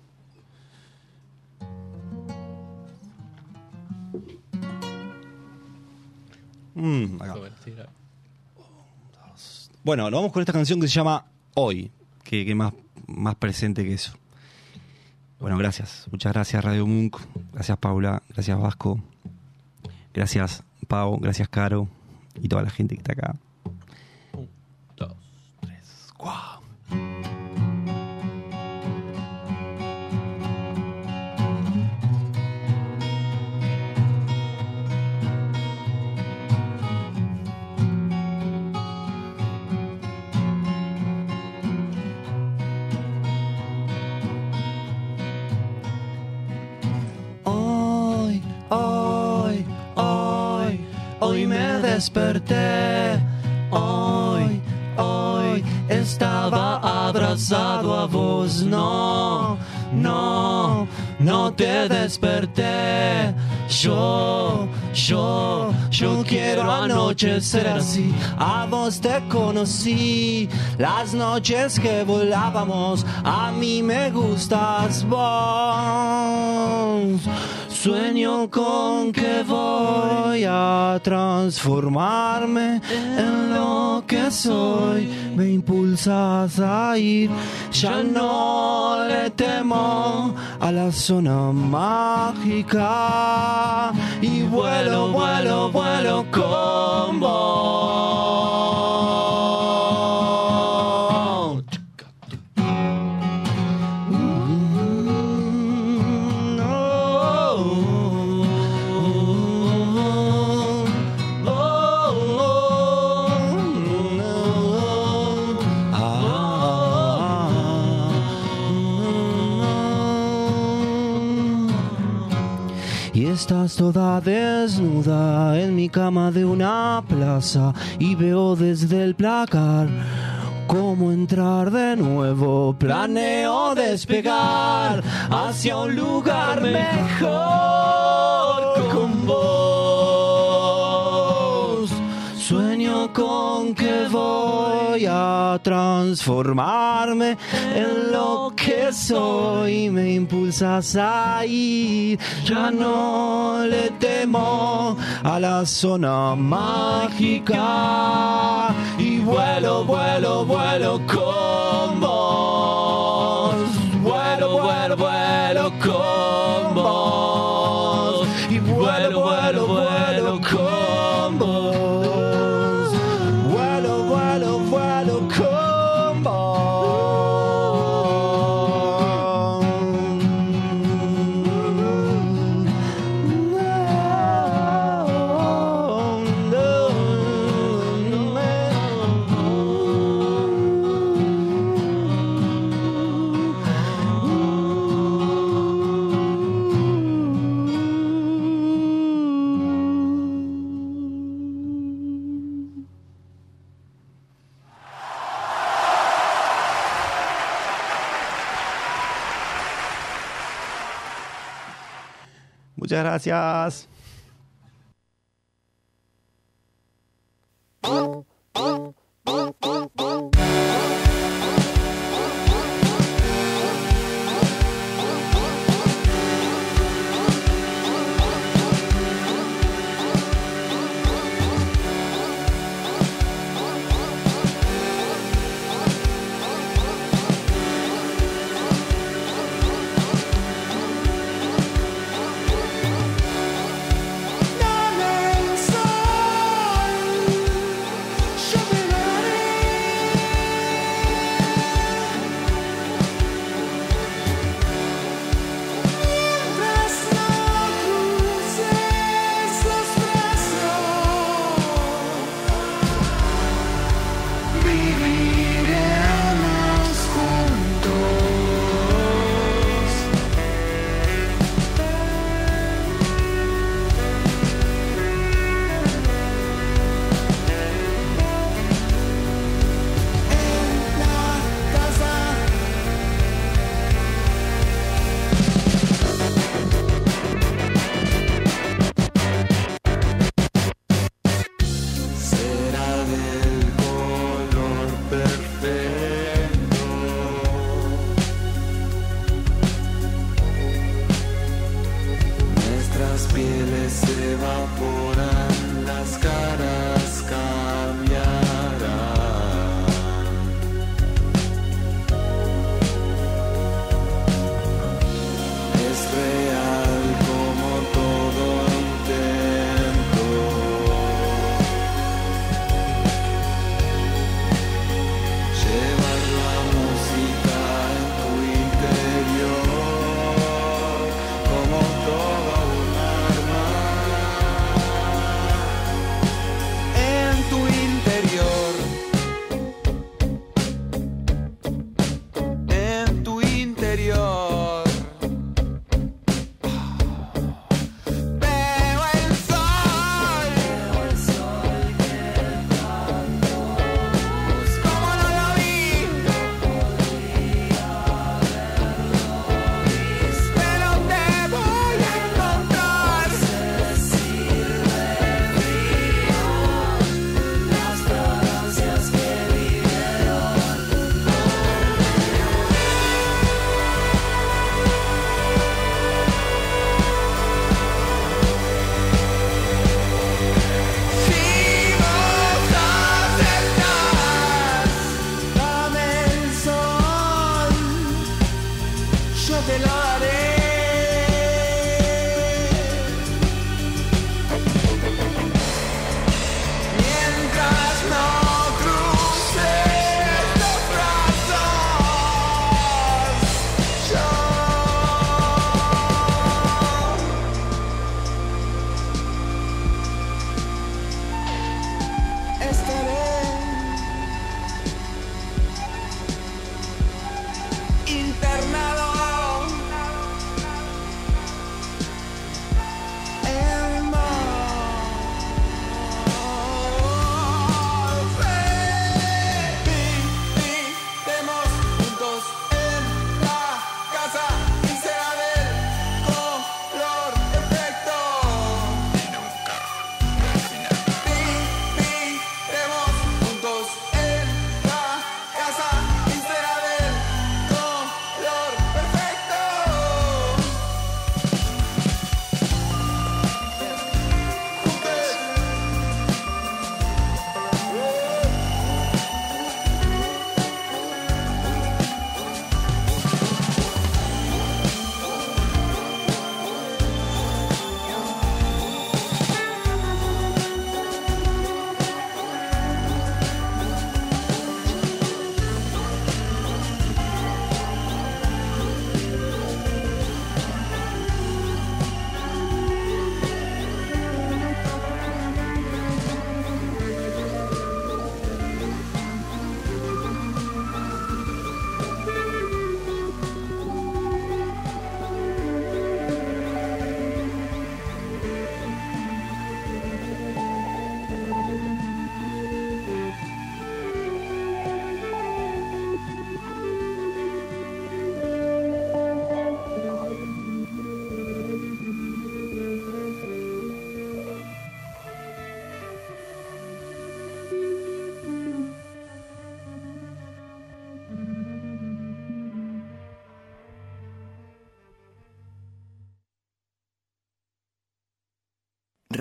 Mm, acá. Bueno, nos vamos con esta canción que se llama Hoy, que, que más, más presente que eso. Bueno, gracias. Muchas gracias Radio Munk. Gracias Paula. Gracias Vasco. Gracias Pau. Gracias Caro. Y toda la gente que está acá. Un, dos. ¡Guau! Hoy, hoy, hoy, hoy me desperté. Abrazado a vos. No, no, no te desperté. Yo, yo, yo quiero anochecer así. A vos te conocí. Las noches que volábamos, a mí me gustas vos. Sueño con que voy a transformarme en lo que soy. Me impulsas a ir, ya no le temo a la zona mágica. Y vuelo, vuelo, vuelo con vos. Toda desnuda en mi cama de una plaza y veo desde el placar cómo entrar de nuevo. Planeo despegar hacia un lugar mejor con vos. Con que voy a transformarme en lo que soy. Me impulsas a ir. Ya no le temo a la zona mágica. Y vuelo, vuelo, vuelo con gracias.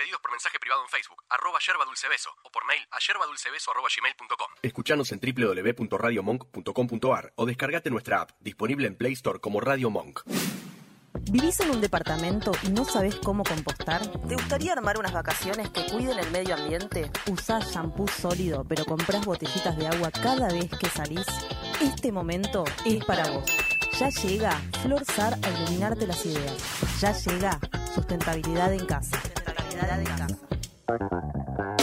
Pedidos por mensaje privado en Facebook, arroba yerba dulce beso, o por mail a yerbadulcebeso arroba gmail.com. Escuchanos en www.radiomonk.com.ar o descargate nuestra app, disponible en Play Store como Radio Monk. ¿Vivís en un departamento y no sabes cómo compostar? ¿Te gustaría armar unas vacaciones que cuiden el medio ambiente? ¿Usás shampoo sólido pero compras botellitas de agua cada vez que salís? Este momento es para vos. Ya llega Flor Sar a iluminarte las ideas. Ya llega sustentabilidad en casa. Sustentabilidad en casa.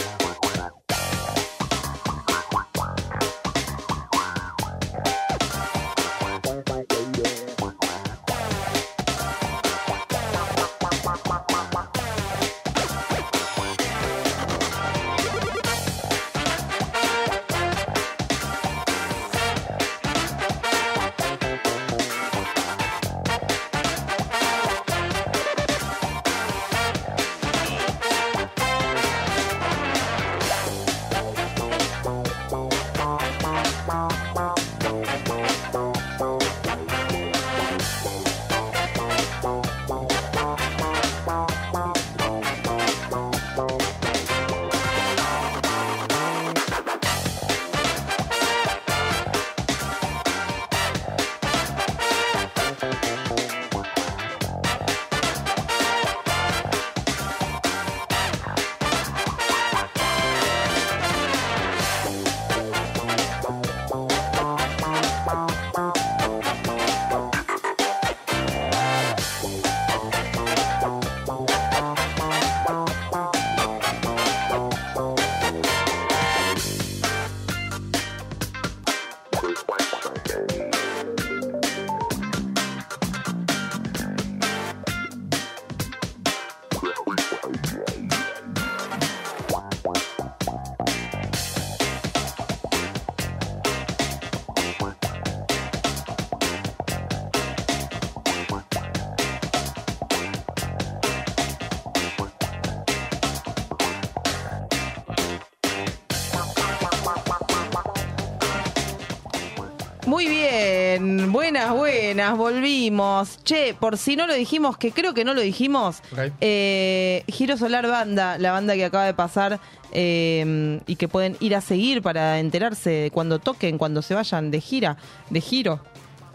Che, por si no lo dijimos, que creo que no lo dijimos, eh, Giro Solar Banda, la banda que acaba de pasar eh, y que pueden ir a seguir para enterarse cuando toquen, cuando se vayan de gira, de giro,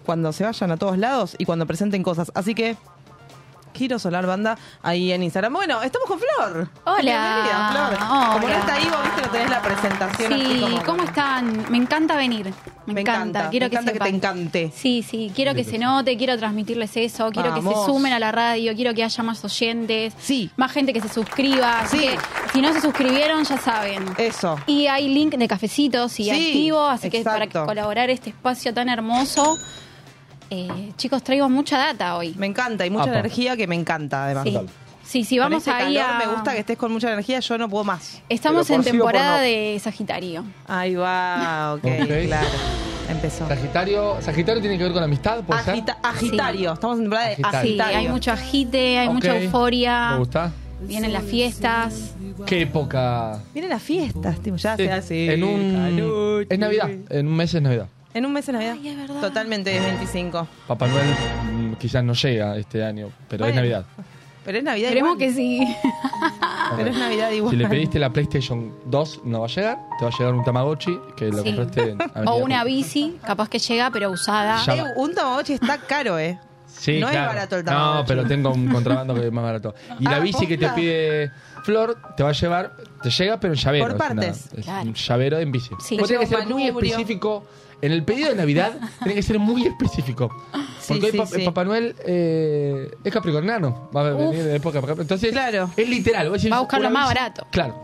cuando se vayan a todos lados y cuando presenten cosas. Así que, Giro Solar Banda, ahí en Instagram. Bueno, estamos con Flor. Hola. Bienvenida, Flor. Como no está ahí, vos viste, no tenés la presentación así Sí, como- ¿cómo están? Me encanta venir. Me, Me encanta, Quiero me encanta que te encante. Sí, sí, quiero que se note, quiero transmitirles eso, quiero que se sumen a la radio, quiero que haya más oyentes, Sí. más gente que se suscriba. Así Sí. que si no se suscribieron, ya saben. Eso. Y hay link de cafecitos y Sí, activo, así que para exacto. colaborar este espacio tan hermoso, eh, chicos, traigo mucha data hoy. Me encanta, y mucha Apa. energía que me encanta, además. Sí, sí, sí, Con vamos este ahí calor, a... Me gusta que estés con mucha energía, yo no puedo más. Estamos en sí temporada no. de Sagitario. Ahí va, ok, Ok. claro. Empezó. Sagitario, Sagitario tiene que ver con amistad, ¿puede ser? Agita- agitario, estamos en temporada de Agitario. Sí, agitario. hay mucho agite, hay mucha euforia. ¿Me gusta? Vienen las fiestas. ¿Qué época? Vienen las fiestas, tipo, ya Sí, se hace en un es Navidad, en un mes es Navidad. En un mes es Navidad. Ay, es verdad. Totalmente es 25. Papá Noel mm, quizás no llega este año, pero es Bueno. Navidad. Pero es Navidad Esperemos igual. que sí. Pero es Navidad igual. Si le pediste la PlayStation 2 no va a llegar, te va a llegar un Tamagotchi que lo Sí. compraste en *laughs* Avenida O una bici, capaz que llega, pero usada. Ya. Eh, un Tamagotchi está caro, ¿eh? Sí, No es claro. barato el No, Tamagotchi. pero tengo un contrabando que es más barato. Y la Ah, bici que te ¿posta? pide Flor te va a llevar, te llega pero en llavero. Por es una- partes. Es, Claro. un llavero en bici. Sí. Vos Te tenés que lleva ser muy manubrio. específico. En el pedido de Navidad tiene que ser muy específico. Sí, Porque hoy sí, Pa- sí. Papá Noel eh, es capricorniano. Va a venir de época para acá. Entonces, Claro. es literal. Vos decís, Va a buscar lo más barato. Claro.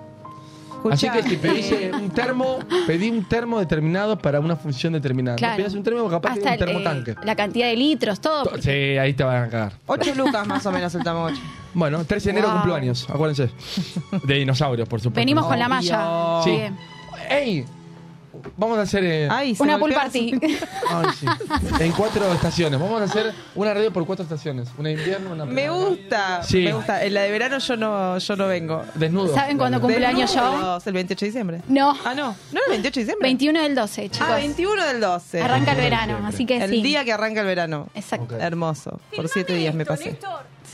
Escuchá. Así que si pedís eh, un termo, pedí un termo determinado para una función determinada. Claro. No pidas un termo capaz que Hasta un el, termotanque. eh, la cantidad de litros, todo. To- Sí, ahí te van a cagar. 8 lucas más o menos el Tamagotchi. Bueno, 3 de enero Wow. cumplo años, acuérdense. De dinosaurios, por supuesto. Venimos con la malla. Sí. ¡Ey! Vamos a hacer. eh, Ay, se Una pool party. *laughs* ay, sí. En cuatro estaciones. Vamos a hacer una radio por cuatro estaciones. Una de invierno, una Me gusta, Sí. me gusta. En la de verano yo no, yo no vengo. Desnudo. ¿Saben cuándo Dale. cumpleaños yo? Desnudos, El 28 de diciembre. No. Ah, no. ¿No era el 28 de diciembre? 21 del 12, chicos. Ah, 21 del 12. Arranca el 21 de verano, así que El sí. día que arranca el verano. Exacto. Ok. Hermoso. Por siete días me pasé.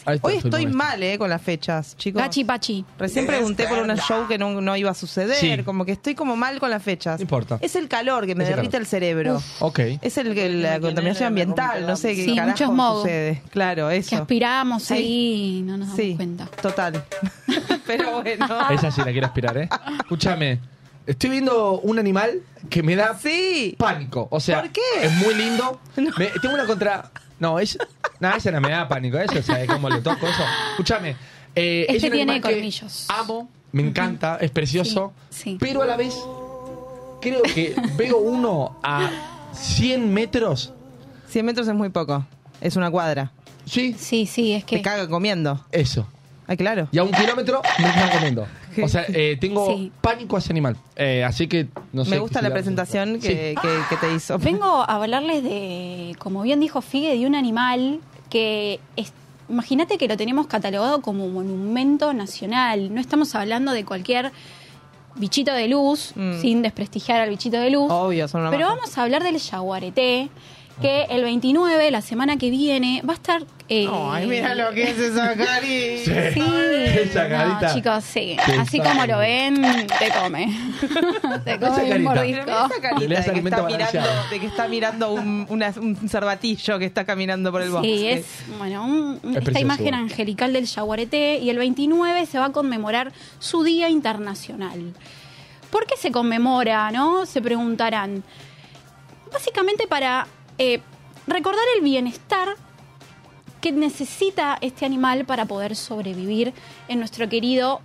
Ahí está, Hoy estoy mal, eh, con las fechas, chicos. Gachi Pachi. Recién pregunté por un show que no, no iba a suceder, Sí. como que estoy como mal con las fechas. No importa. Es el calor que me Es el derrite calor. el cerebro. Ok. Es el, el- la contaminación ambiental, no sé qué Sí, carajo mucho smog. sucede. Claro, Que eso. aspiramos Sí. ahí y no nos damos Sí, cuenta. total. *laughs* *laughs* Pero bueno. Esa sí la quiero aspirar, ¿eh? Escúchame. Estoy viendo un animal que me da Sí. pánico. O sea, ¿Por qué? es muy lindo. *laughs* Me- tengo una contra. No, es. Nada, esa no me da pánico. Eso, ¿sabes cómo le toco eso? Escúchame. eh, Este tiene colmillos. Amo, me encanta, es precioso. Sí, sí. Pero a la vez, creo que veo uno a 100 metros. 100 metros es muy poco. Es una cuadra. Sí, Sí, sí, es Te que. cagan comiendo. eso. Ay, claro. Y a un kilómetro me están comiendo. *laughs* O sea, eh, tengo Sí. pánico a ese animal. Eh, así que no sé. Me gusta la presentación Sí. que, que- que te hizo. Vengo a hablarles de, como bien dijo Figue, de un animal que es. Imagínate que lo tenemos catalogado como monumento nacional. No estamos hablando de cualquier bichito de luz, Mm. sin desprestigiar al bichito de luz. Obvio, son una Pero maja. vamos a hablar del yaguareté, que el 29, la semana que viene, va a estar... eh, Ay, mira lo que es esa cari. Sí, *laughs* Esa carita. no, chicos, sí. Así como lo ven, te come. *laughs* te come Esa un carita. mordisco. Esa de que, está mirando, de que está mirando un, una- un cervatillo que está caminando por el bosque. Sí, es bueno, un- esta imagen angelical del yaguareté y el 29 se va a conmemorar su Día Internacional. ¿Por qué se conmemora, no? Se preguntarán. Básicamente para eh, recordar el bienestar que necesita este animal para poder sobrevivir en nuestro querido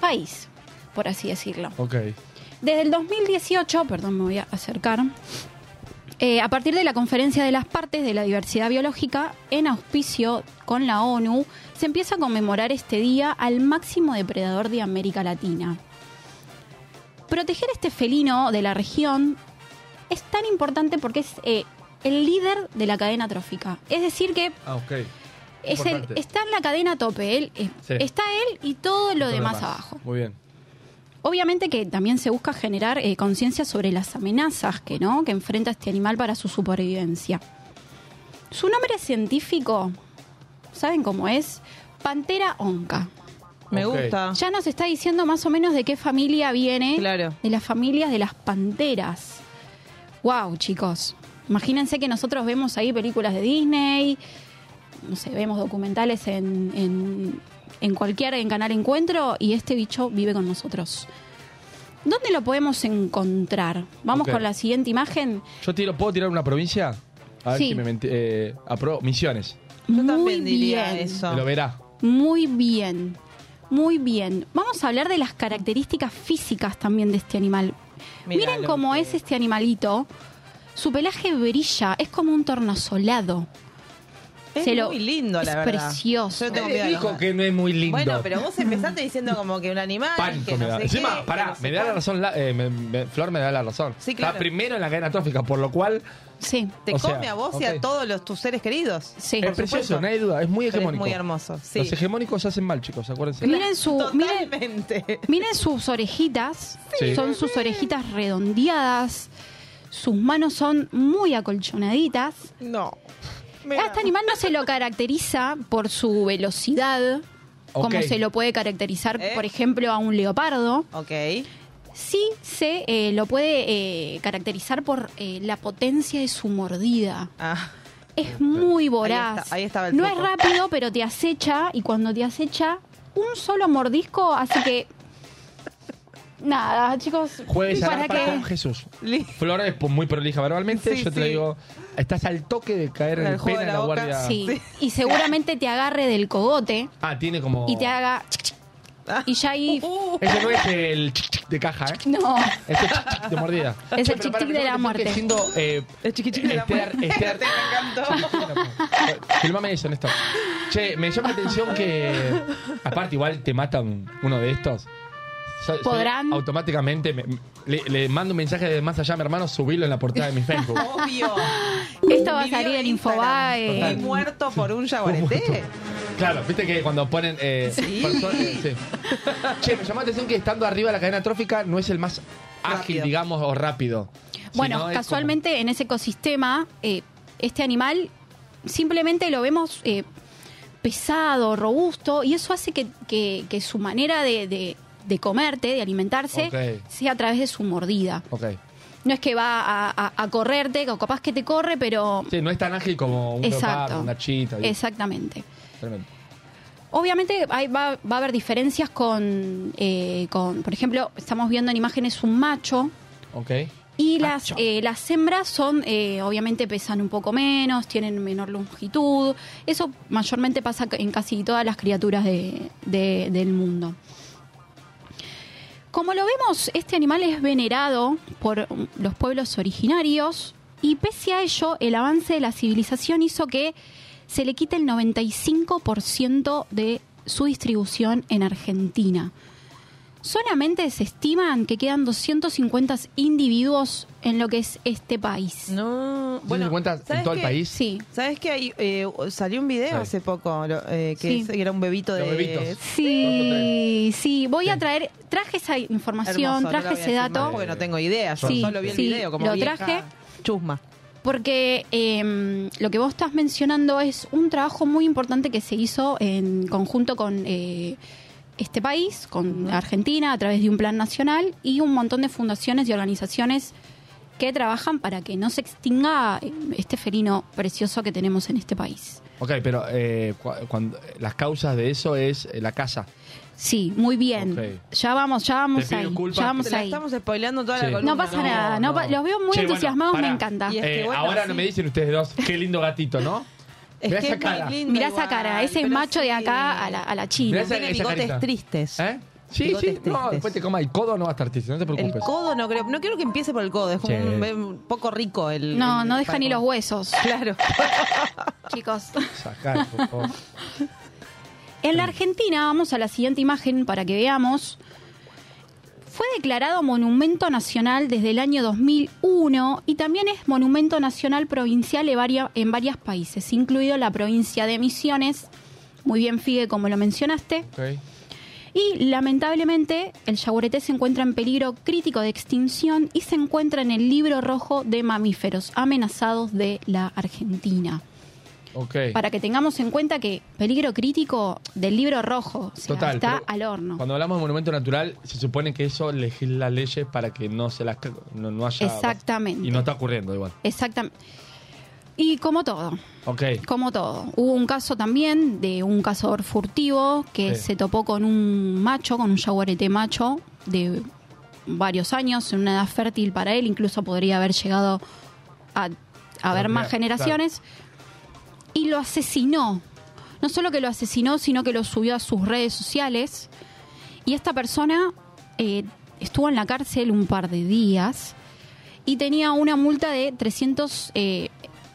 país, por así decirlo. Ok. Desde el 2018, perdón, me voy a acercar, eh, a partir de la Conferencia de las Partes de la Diversidad Biológica, en auspicio con la ONU, se empieza a conmemorar este día al máximo depredador de América Latina. Proteger este felino de la región es tan importante porque es eh, el líder de la cadena trófica. Es decir, que Ah, es el, está en la cadena a tope. Él, eh, Sí. Está él y todo lo Todo demás demás. abajo. Muy bien. Obviamente que también se busca generar eh, conciencia sobre las amenazas que, ¿no? que enfrenta este animal para su supervivencia. Su nombre científico, ¿saben cómo es? Pantera onca. Me gusta. Ya nos está diciendo más o menos de qué familia viene. Claro. De las familias de las panteras. Wow, chicos. Imagínense que nosotros vemos ahí películas de Disney, no sé, vemos documentales en, en, en cualquier en Canal Encuentro y este bicho vive con nosotros. ¿Dónde lo podemos encontrar? Vamos Ok. con la siguiente imagen. Yo tiro, ¿puedo tirar una provincia? A ver Sí. si me menti- eh, apro- Misiones. Yo Muy también diría bien. eso. Lo verá. Muy bien, muy bien. Vamos a hablar de las características físicas también de este animal. Miren cómo es este animalito. Su pelaje brilla, es como un tornasolado. Es Se lo- muy lindo, la es verdad. precioso. Yo tengo dijo que no es muy lindo. Bueno, pero vos empezaste diciendo como que un animal. Pánico que me no da. sé Encima, qué, pará, que no sé me da la cuál. razón, la- eh, me- me- Flor me da la razón. Sí, claro. Está primero en la cadena trófica, por lo cual Sí, Te O come sea, a vos y ok. a todos los, tus seres queridos. sí. es precioso, no hay duda, es muy Pero es hegemónico. muy hermoso. Sí. Los hegemónicos hacen mal, chicos, acuérdense. Miren su, miren, Totalmente. miren sus orejitas. Sí. Son sus orejitas redondeadas. Sus manos son muy acolchonaditas. No. A este animal no se lo caracteriza por su velocidad, como se lo puede caracterizar, ¿Eh? por ejemplo, a un leopardo. Ok. Sí se eh, lo puede eh, caracterizar por eh, la potencia de su mordida. Ah, Es muy voraz. está- ahí estaba el no es rápido, pero te acecha y cuando te acecha, un solo mordisco hace que... Nada, chicos. Juegues a ¿para qué? con Jesús. li- Flor es muy prolija verbalmente, Sí, yo te sí. digo, estás al toque de caer en El pene de la guardia. Sí. Sí. *laughs* Y seguramente te agarre del cogote Ah, tiene como... y te haga... chic, chic. Y ya ahí... Uh, Ese no es el chic chic de caja, ¿eh? No. Ese chic chic de mordida. *laughs* Es el chic chic que de la te muerte. Siendo, eh, el chiqui chiqui de la muerte. Estear- *laughs* Me encantó. Filmame eso, Néstor. Che, me llama la atención que. Aparte, igual te matan uno de estos. Podrán. automáticamente me- le, le mando un mensaje de más allá a mi hermano, subirlo en la portada de mi Facebook. *laughs* Obvio. Esto va a salir en. Infobae. Muerto por un yaguareté. Claro, viste que cuando ponen. Eh, Sí. personas- sí. Che, me llama la atención que estando arriba de la cadena trófica no es el más ágil, Rápido. digamos, o rápido. Bueno, Sino es casualmente en ese ecosistema, eh, este animal simplemente lo vemos eh, pesado, robusto, y eso hace que, que- que su manera de, de- de comerte, de alimentarse, Ok. sea a través de su mordida. No es que va a, a- a correrte, o capaz que te corre, pero... Sí, no es tan ágil como un Exacto. leopardo, una chita. y- Exactamente. Tremendo. Obviamente hay- va, va a haber diferencias con, eh, con, por ejemplo, estamos viendo en imágenes un macho, Ok. Y las, eh, las hembras son, eh, obviamente pesan un poco menos, tienen menor longitud. Eso mayormente pasa en casi todas las criaturas de- de- del mundo. Como lo vemos, este animal es venerado por los pueblos originarios y pese a ello, el avance de la civilización hizo que se le quite el 95% de su distribución en Argentina. Solamente se estiman que quedan 250 individuos en lo que es este país. No, ¿Tienes en cuenta en ¿sabes todo el qué? país? Sí. ¿Sabes que hay, eh, salió un video Sí. hace poco lo- eh, que Sí. es- que era un bebito de... Los bebitos. Sí, sí, voy a traer, traje esa información, Hermoso, traje ese dato. Porque no tengo idea, yo Sí, solo vi el sí, video como lo vieja traje. chusma. Porque eh, lo que vos estás mencionando es un trabajo muy importante que se hizo en conjunto con eh, este país, con Argentina, a través de un plan nacional y un montón de fundaciones y organizaciones que trabajan para que no se extinga eh, este felino precioso que tenemos en este país. Ok, pero eh, cua- cuando, las causas de eso es eh, la casa. Sí, muy bien. Ya vamos, ya vamos Te pido ahí. disculpas. Ya vamos Te la ahí. estamos spoileando toda Sí. la columna. No pasa nada, no pa- los veo muy Che, bueno, entusiasmados, me encanta. Y es que Eh, bueno, ahora sí. no me dicen ustedes dos, qué lindo gatito, ¿no? Es Mirá que esa es muy cara. lindo Mirá igual, esa cara, ese pero macho de sí. acá a la, a la china. Esa- Tiene esa bigotes carita. tristes. ¿Eh? Sí, Bigotes sí. No, tristes. después te coma el codo, no va a estar triste, no te El preocupes. codo no creo, no quiero que empiece por el codo, es como Sí. un, un poco rico el... No, el- no deja ni los huesos, *laughs* Claro. *laughs* chicos. Sacar, por favor. En la Argentina, vamos a la siguiente imagen para que veamos. Fue declarado Monumento Nacional desde el año 2001 y también es Monumento Nacional Provincial en varios países, incluido la provincia de Misiones. Muy bien, Figue, como lo mencionaste. Y lamentablemente el yaguareté se encuentra en peligro crítico de extinción y se encuentra en el libro rojo de mamíferos amenazados de la Argentina. Para que tengamos en cuenta que peligro crítico del libro rojo o sea, Total, está al horno. Cuando hablamos de monumento natural, se supone que eso legisla leyes para que no se las no, no haya Exactamente. y no está ocurriendo igual. Exactamente. Y como todo, Ok. como todo. Hubo un caso también de un cazador furtivo que Sí. se topó con un macho, con un jaguarete macho de varios años, en una edad fértil para él, incluso podría haber llegado a, a ver más generaciones, y lo asesinó. No solo que lo asesinó, sino que lo subió a sus redes sociales. Y esta persona eh, estuvo en la cárcel un par de días y tenía una multa de 300, eh,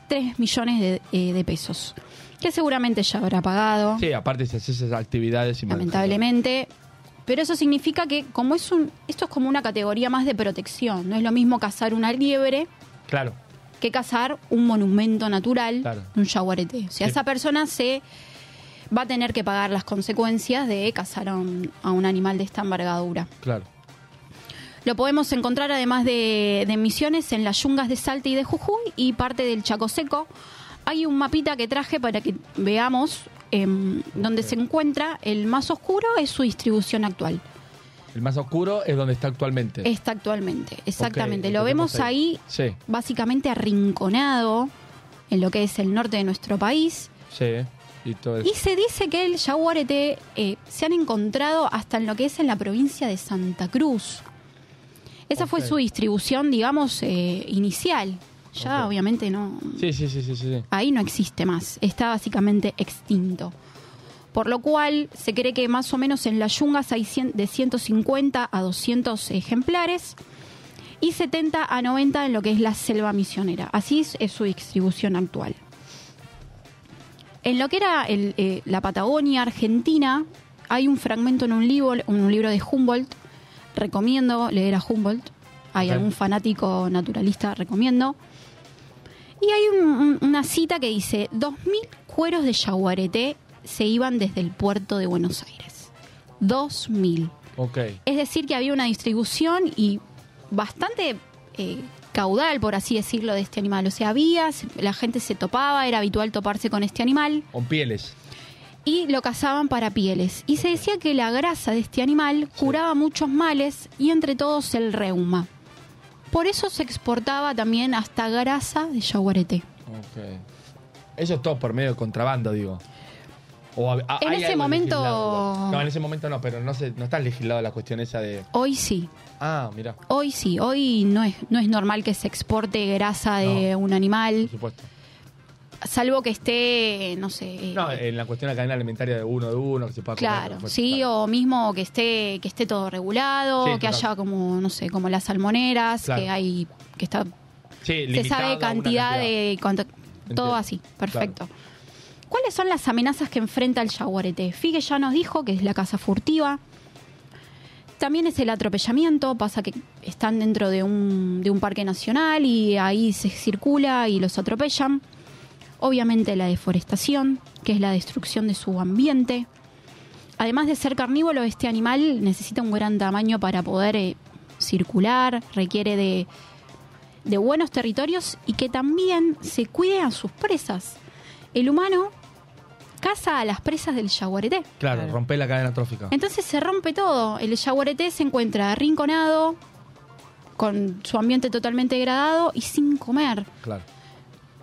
3 millones de, eh, de pesos, que seguramente ya habrá pagado, Sí, aparte si haces esas actividades y lamentablemente. Pero eso significa que como es un, esto es como una categoría más de protección, no es lo mismo cazar una liebre Claro. Que cazar un monumento natural Claro. un jaguarete. O sea, Sí. esa persona se va a tener que pagar las consecuencias de cazar a un, a un animal de esta envergadura. Claro. Lo podemos encontrar además de, de Misiones en las yungas de Salta y de Jujuy y parte del Chaco Seco. Hay un mapita que traje para que veamos em, donde se encuentra el más oscuro es su distribución actual. El más oscuro es donde está actualmente. Está actualmente, exactamente. Lo vemos ahí. Sí, básicamente arrinconado en lo que es el norte de nuestro país. sí. Y todo. Y se dice que el jaguarete eh, se han encontrado hasta en lo que es en la provincia de Santa Cruz. Esa fue su distribución, digamos, eh, inicial. Ya obviamente no, sí, sí, sí, sí. sí. ahí no existe más, está básicamente extinto. Por lo cual se cree que más o menos en las yungas hay cien- de 150 a 200 ejemplares y 70 a 90 en lo que es la selva misionera. Así es, es su distribución actual. En lo que era el, eh, la Patagonia Argentina, hay un fragmento en un libro, en un libro de Humboldt. Recomiendo leer a Humboldt. Hay algún fanático naturalista, recomiendo. Y hay un- un- una cita que dice, 2.000 cueros de yaguareté se iban desde el puerto de Buenos Aires. 2.000. Ok. Es decir, que había una distribución y bastante eh, caudal, por así decirlo, de este animal. O sea, había, la gente se topaba, era habitual toparse con este animal Con pieles. y lo cazaban para pieles. Y se decía que la grasa de este animal curaba muchos males y entre todos el reuma. Por eso se exportaba también hasta grasa de yaguareté. Ok. Eso es todo por medio de contrabando, digo. O hab- En ese momento- legislado. No, en ese momento no, pero no, se, no está legislado la cuestión esa de... Hoy sí. Ah, mira, Hoy sí, hoy no es, no es normal que se exporte grasa de un animal, por supuesto. salvo que esté, no sé, eh, No, en la cuestión de la cadena alimentaria de uno de uno, que se pueda comer, Claro, supuesto. sí, o mismo que esté que esté todo regulado, Sí, que haya como no sé, como las salmoneras, Claro. que hay que está Sí, se sabe cantidad de cuánto- todo así, perfecto. ¿Cuáles son las amenazas que enfrenta el jaguarete? Figue ya nos dijo que es la caza furtiva. También es el atropellamiento, pasa que están dentro de un, de un parque nacional y ahí se circula y los atropellan. Obviamente la deforestación, que es la destrucción de su ambiente. Además de ser carnívoro, este animal necesita un gran tamaño para poder eh, circular, requiere de, de buenos territorios y que también se cuide a sus presas. El humano caza a las presas del jaguareté. Claro, romper la cadena trófica. Entonces se rompe todo. El jaguareté se encuentra arrinconado, con su ambiente totalmente degradado y sin comer. Claro.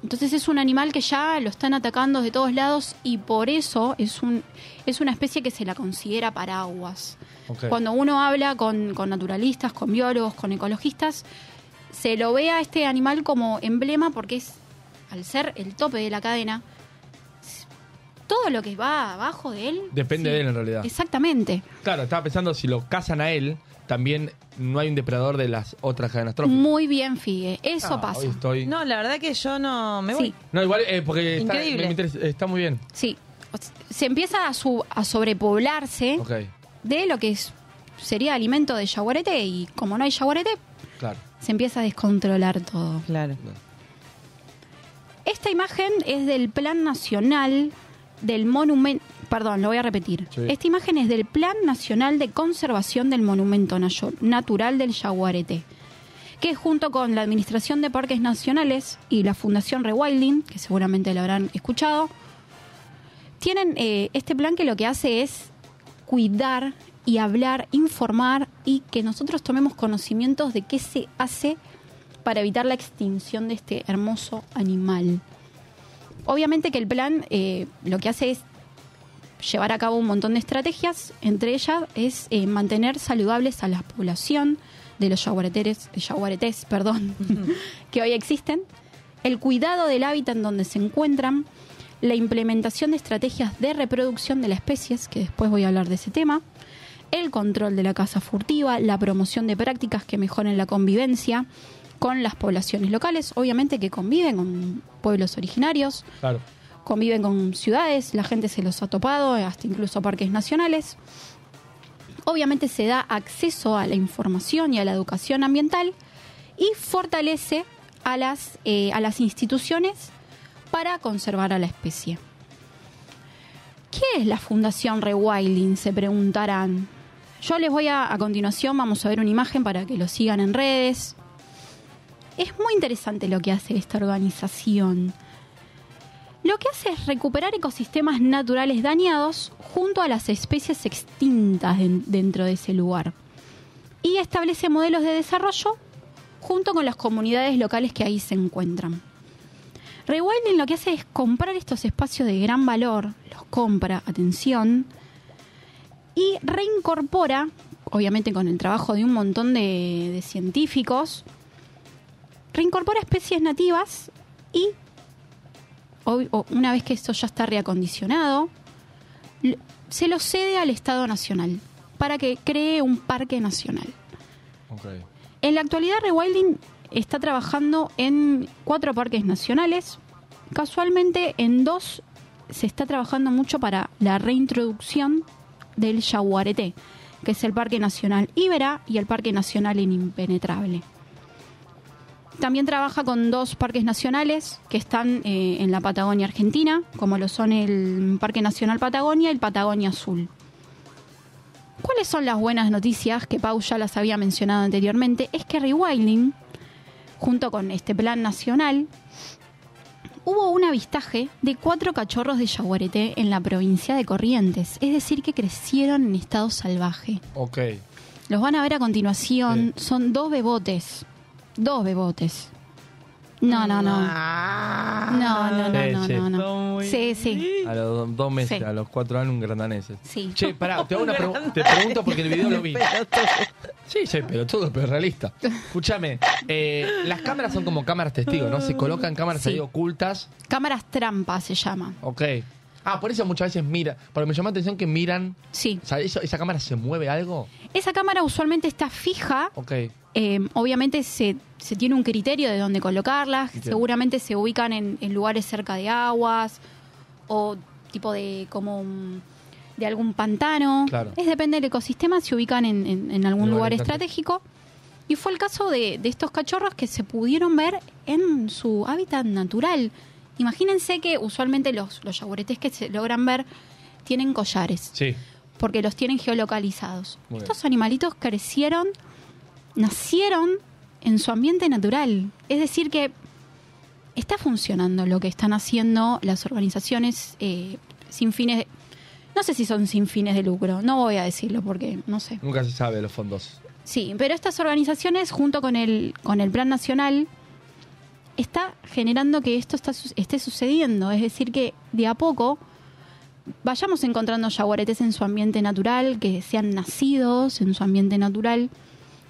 Entonces es un animal que ya lo están atacando de todos lados y por eso es un es una especie que se la considera paraguas. Ok. Cuando uno habla con, con naturalistas, con biólogos, con ecologistas, se lo ve a este animal como emblema porque es, al ser el tope de la cadena, todo lo que va abajo de él. Depende sí, de él en realidad. Exactamente. Claro, estaba pensando si lo cazan a él, también no hay un depredador de las otras cadenas tróficas. Muy bien, Figue. Eso Ah, pasa. estoy... No, la verdad que yo no me voy. Sí. No, igual, eh, porque está, Increíble. me interesa- está muy bien. Sí. Se empieza a, su- a sobrepoblarse de lo que es, sería alimento de jaguarete y como no hay jaguarete, claro. se empieza a descontrolar todo. Claro. Esta imagen es del Plan Nacional del Monumento Perdón, lo voy a repetir. Sí. Esta imagen es del Plan Nacional de Conservación del Monumento Natural del Yaguareté, que junto con la Administración de Parques Nacionales y la Fundación Rewilding, que seguramente lo habrán escuchado, tienen eh, este plan que lo que hace es cuidar y hablar, informar y que nosotros tomemos conocimientos de qué se hace para evitar la extinción de este hermoso animal. Obviamente que el plan eh, lo que hace es llevar a cabo un montón de estrategias, entre ellas es eh, mantener saludables a la población de los yaguareteres, yaguaretés, perdón, *laughs* que hoy existen, el cuidado del hábitat en donde se encuentran, la implementación de estrategias de reproducción de las especies, que después voy a hablar de ese tema, el control de la caza furtiva, la promoción de prácticas que mejoren la convivencia con las poblaciones locales, obviamente que conviven con pueblos originarios, Claro. conviven con ciudades, la gente se los ha topado, hasta incluso parques nacionales. Obviamente se da acceso a la información y a la educación ambiental y fortalece a las, eh, a las instituciones para conservar a la especie. ¿Qué es la Fundación Rewilding? Se preguntarán. Yo les voy a, a continuación, vamos a ver una imagen para que lo sigan en redes. Es muy interesante lo que hace esta organización. Lo que hace es recuperar ecosistemas naturales dañados junto a las especies extintas den- dentro de ese lugar. Y establece modelos de desarrollo junto con las comunidades locales que ahí se encuentran. Rewilding lo que hace es comprar estos espacios de gran valor, los compra, atención, y reincorpora, obviamente con el trabajo de un montón de científicos, reincorpora especies nativas y o- una vez que esto ya está reacondicionado, se lo cede al Estado Nacional para que cree un parque nacional. En la actualidad, Rewilding está trabajando en cuatro parques nacionales. Casualmente, en dos se está trabajando mucho para la reintroducción del Yaguareté, que es el Parque Nacional Ibera y el Parque Nacional en Impenetrable. También trabaja con dos parques nacionales que están eh, en la Patagonia Argentina, como lo son el Parque Nacional Patagonia y el Patagonia Azul. ¿Cuáles son las buenas noticias que Pau ya las había mencionado anteriormente? Es que Rewilding, junto con este plan nacional, hubo un avistaje de cuatro cachorros de yaguareté en la provincia de Corrientes, es decir, que crecieron en estado salvaje. Ok. Los van a ver a continuación, son dos bebotes, dos bebotes. No, no, no. No, no, no, Sí, no, sí. no, no. Sí, sí. A los do- dos meses, Sí. a los cuatro años, un grandaneses. Sí. Che, pará, te, hago una *laughs* pregu- te pregunto porque el video lo vi. Sí, sí, pero todo, pero realista. Escúchame, eh, las cámaras son como cámaras testigos, ¿no? Se colocan cámaras Sí. ahí ocultas. Cámaras trampa se llaman. Ok. Ah, por eso muchas veces mira. Porque me llama la atención que miran. Sí. O sea, eso- ¿esa cámara se mueve algo? Esa cámara usualmente está fija Ok. Eh, obviamente se, se tiene un criterio de dónde colocarlas, seguramente se ubican en, en lugares cerca de aguas o tipo de como de algún pantano. Claro. Es depende del ecosistema, se ubican en, en- en algún Lugar lugar estratégico. Y fue el caso de, de estos cachorros que se pudieron ver en su hábitat natural. Imagínense que usualmente los, los que se logran ver tienen collares Sí. porque los tienen geolocalizados. Muy bien. Estos animalitos crecieron, nacieron en su ambiente natural. Es decir, que está funcionando lo que están haciendo las organizaciones eh, sin fines de... No sé si son sin fines de lucro, no voy a decirlo porque no sé. Nunca se sabe los fondos. Sí, pero estas organizaciones, junto con el, con el Plan Nacional, está generando que esto está, esté sucediendo. Es decir, que de a poco vayamos encontrando yaguaretes en su ambiente natural, que sean nacidos en su ambiente natural.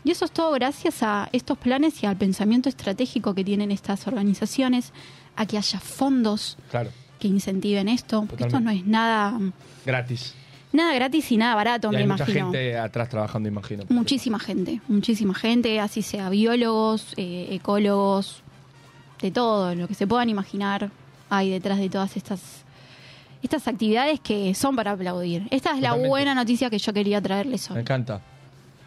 Y eso es todo gracias a estos planes y al pensamiento estratégico que tienen estas organizaciones, a que haya fondos Claro. que incentiven esto. Porque esto no es nada, Gratis. nada gratis y nada barato, y me hay mucha imagino. gente atrás trabajando, imagino. Muchísima gente, muchísima gente, así sea biólogos, eh, ecólogos, de todo, lo que se puedan imaginar hay detrás de todas estas estas actividades que son para aplaudir. Esta es la buena noticia que yo quería traerles Me hoy. encanta.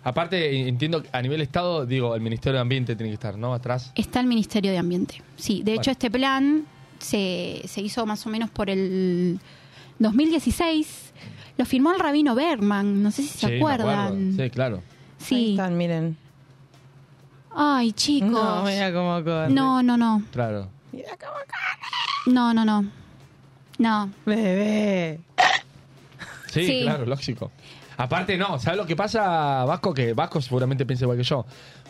Aparte, entiendo que a nivel Estado, digo, el Ministerio de Ambiente tiene que estar, ¿no? Atrás. Está el Ministerio de Ambiente. Sí, de hecho Bueno. este plan se, se hizo más o menos por el 2016. Lo firmó el rabino Bergman, no sé si se Sí, acuerdan. Sí, claro. Sí. Ahí están, miren. Ay, chicos. No, mira cómo corre. No, no, no. Claro. No, no, no. No. Bebé. Sí, Sí. claro, lógico. Aparte, no, ¿sabes lo que pasa, Vasco? Que Vasco seguramente piensa igual que yo.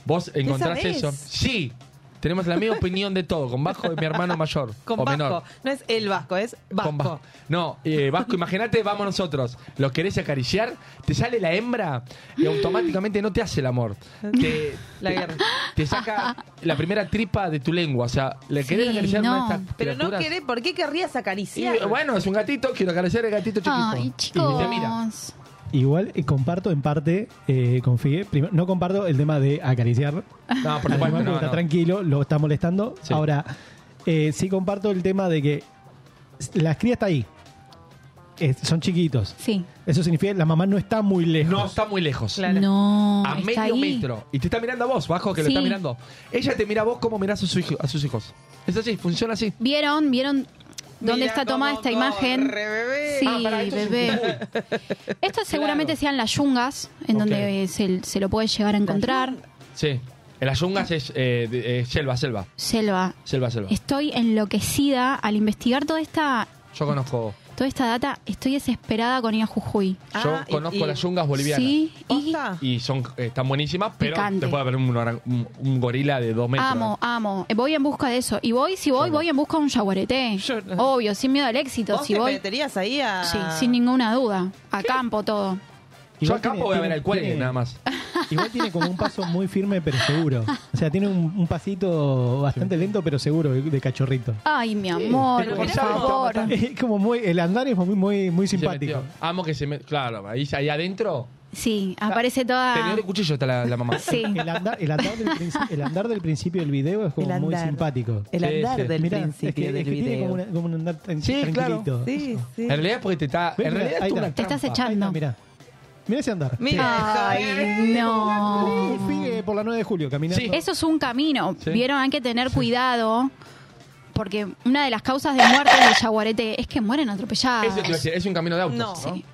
Vos encontrás sabés? eso. Sí, tenemos la misma opinión de todo. Con Vasco es mi hermano mayor. *laughs* Con o Vasco. menor. No es el Vasco, es Con Vasco. No, eh, Vasco, *laughs* imagínate, vamos nosotros. Lo querés acariciar, te sale la hembra y automáticamente no te hace el amor. *laughs* Te, La guerra. te saca la primera tripa de tu lengua. O sea, le querés Sí, acariciar no. una de estas Pero no querés, ¿por qué querrías Y, acariciar? bueno, es un gatito, quiero acariciar el gatito chiquito. Ay, Y chicos. te mira. Igual eh, comparto en parte eh, con Figue. Primero, no comparto el tema de acariciar. No, por *laughs* supuesto, no, está no. tranquilo, lo está molestando. Sí. Ahora, eh, sí comparto el tema de que la cría está ahí. Es- son chiquitos. Sí. Eso significa que la mamá no está muy lejos. No está muy lejos. No. A está medio ahí. metro. Y te está mirando a vos, Bajo, que lo Sí. está mirando. Ella te mira a vos como mirás a, su hijo- a sus hijos. Es así, funciona así. ¿Vieron? ¿Vieron dónde Mira está tomada esta imagen? corre, bebé. Sí, Ah, esto es bebé. *laughs* Esto seguramente sean las yungas, en donde se, se lo puede llegar a encontrar. Sí. En las yungas es eh, de- eh, selva, selva. Selva. Selva, selva. Estoy enloquecida al investigar toda esta, Yo conozco. Toda esta data. Estoy desesperada con ir a Jujuy. Yo Ah, y- conozco y- las yungas bolivianas. Sí, y ¿Posta? Y son, eh, están buenísimas, pero Picante. te puede haber un, un- un gorila de dos metros. amo, amo. Eh, Voy en busca de eso. Y voy, si voy, Yo no. voy en busca de un yaguareté. Yo no. Obvio, sin miedo al éxito. ¿Vos Si te voy, meterías ahí a...? sí, sin ninguna duda. A campo todo. Yo acá tiene- voy a ver tiene- el cuelgue, tiene- nada más. *laughs* Igual tiene como un paso muy firme pero seguro. O sea, tiene un, un pasito bastante lento pero seguro de, de cachorrito. Ay, mi amor, por favor. Es como muy, el andar es muy, muy, muy simpático. Amo que se me. Claro, ahí, ahí adentro. Sí, aparece toda. Tenedor de cuchillo está la, la mamá. *laughs* Sí. El andar, el, andar del princi- el andar del principio del video es como muy simpático. El andar sí. del Mirá, principio es que, del es que tiene video. como, una- como un andar Sí, claro. Sí, sí. En realidad, porque te está. En realidad ahí es una. Te estás echando. Mira, mira ese andar. Mira Ay, no. Sigue por la 9 de julio caminando. Sí. Eso es un camino. Sí. Vieron, hay que tener cuidado. Porque una de las causas de muerte del yaguarete es que mueren atropellados. Eso te iba a decir, es un camino de autos. No. ¿no? Sí. Hay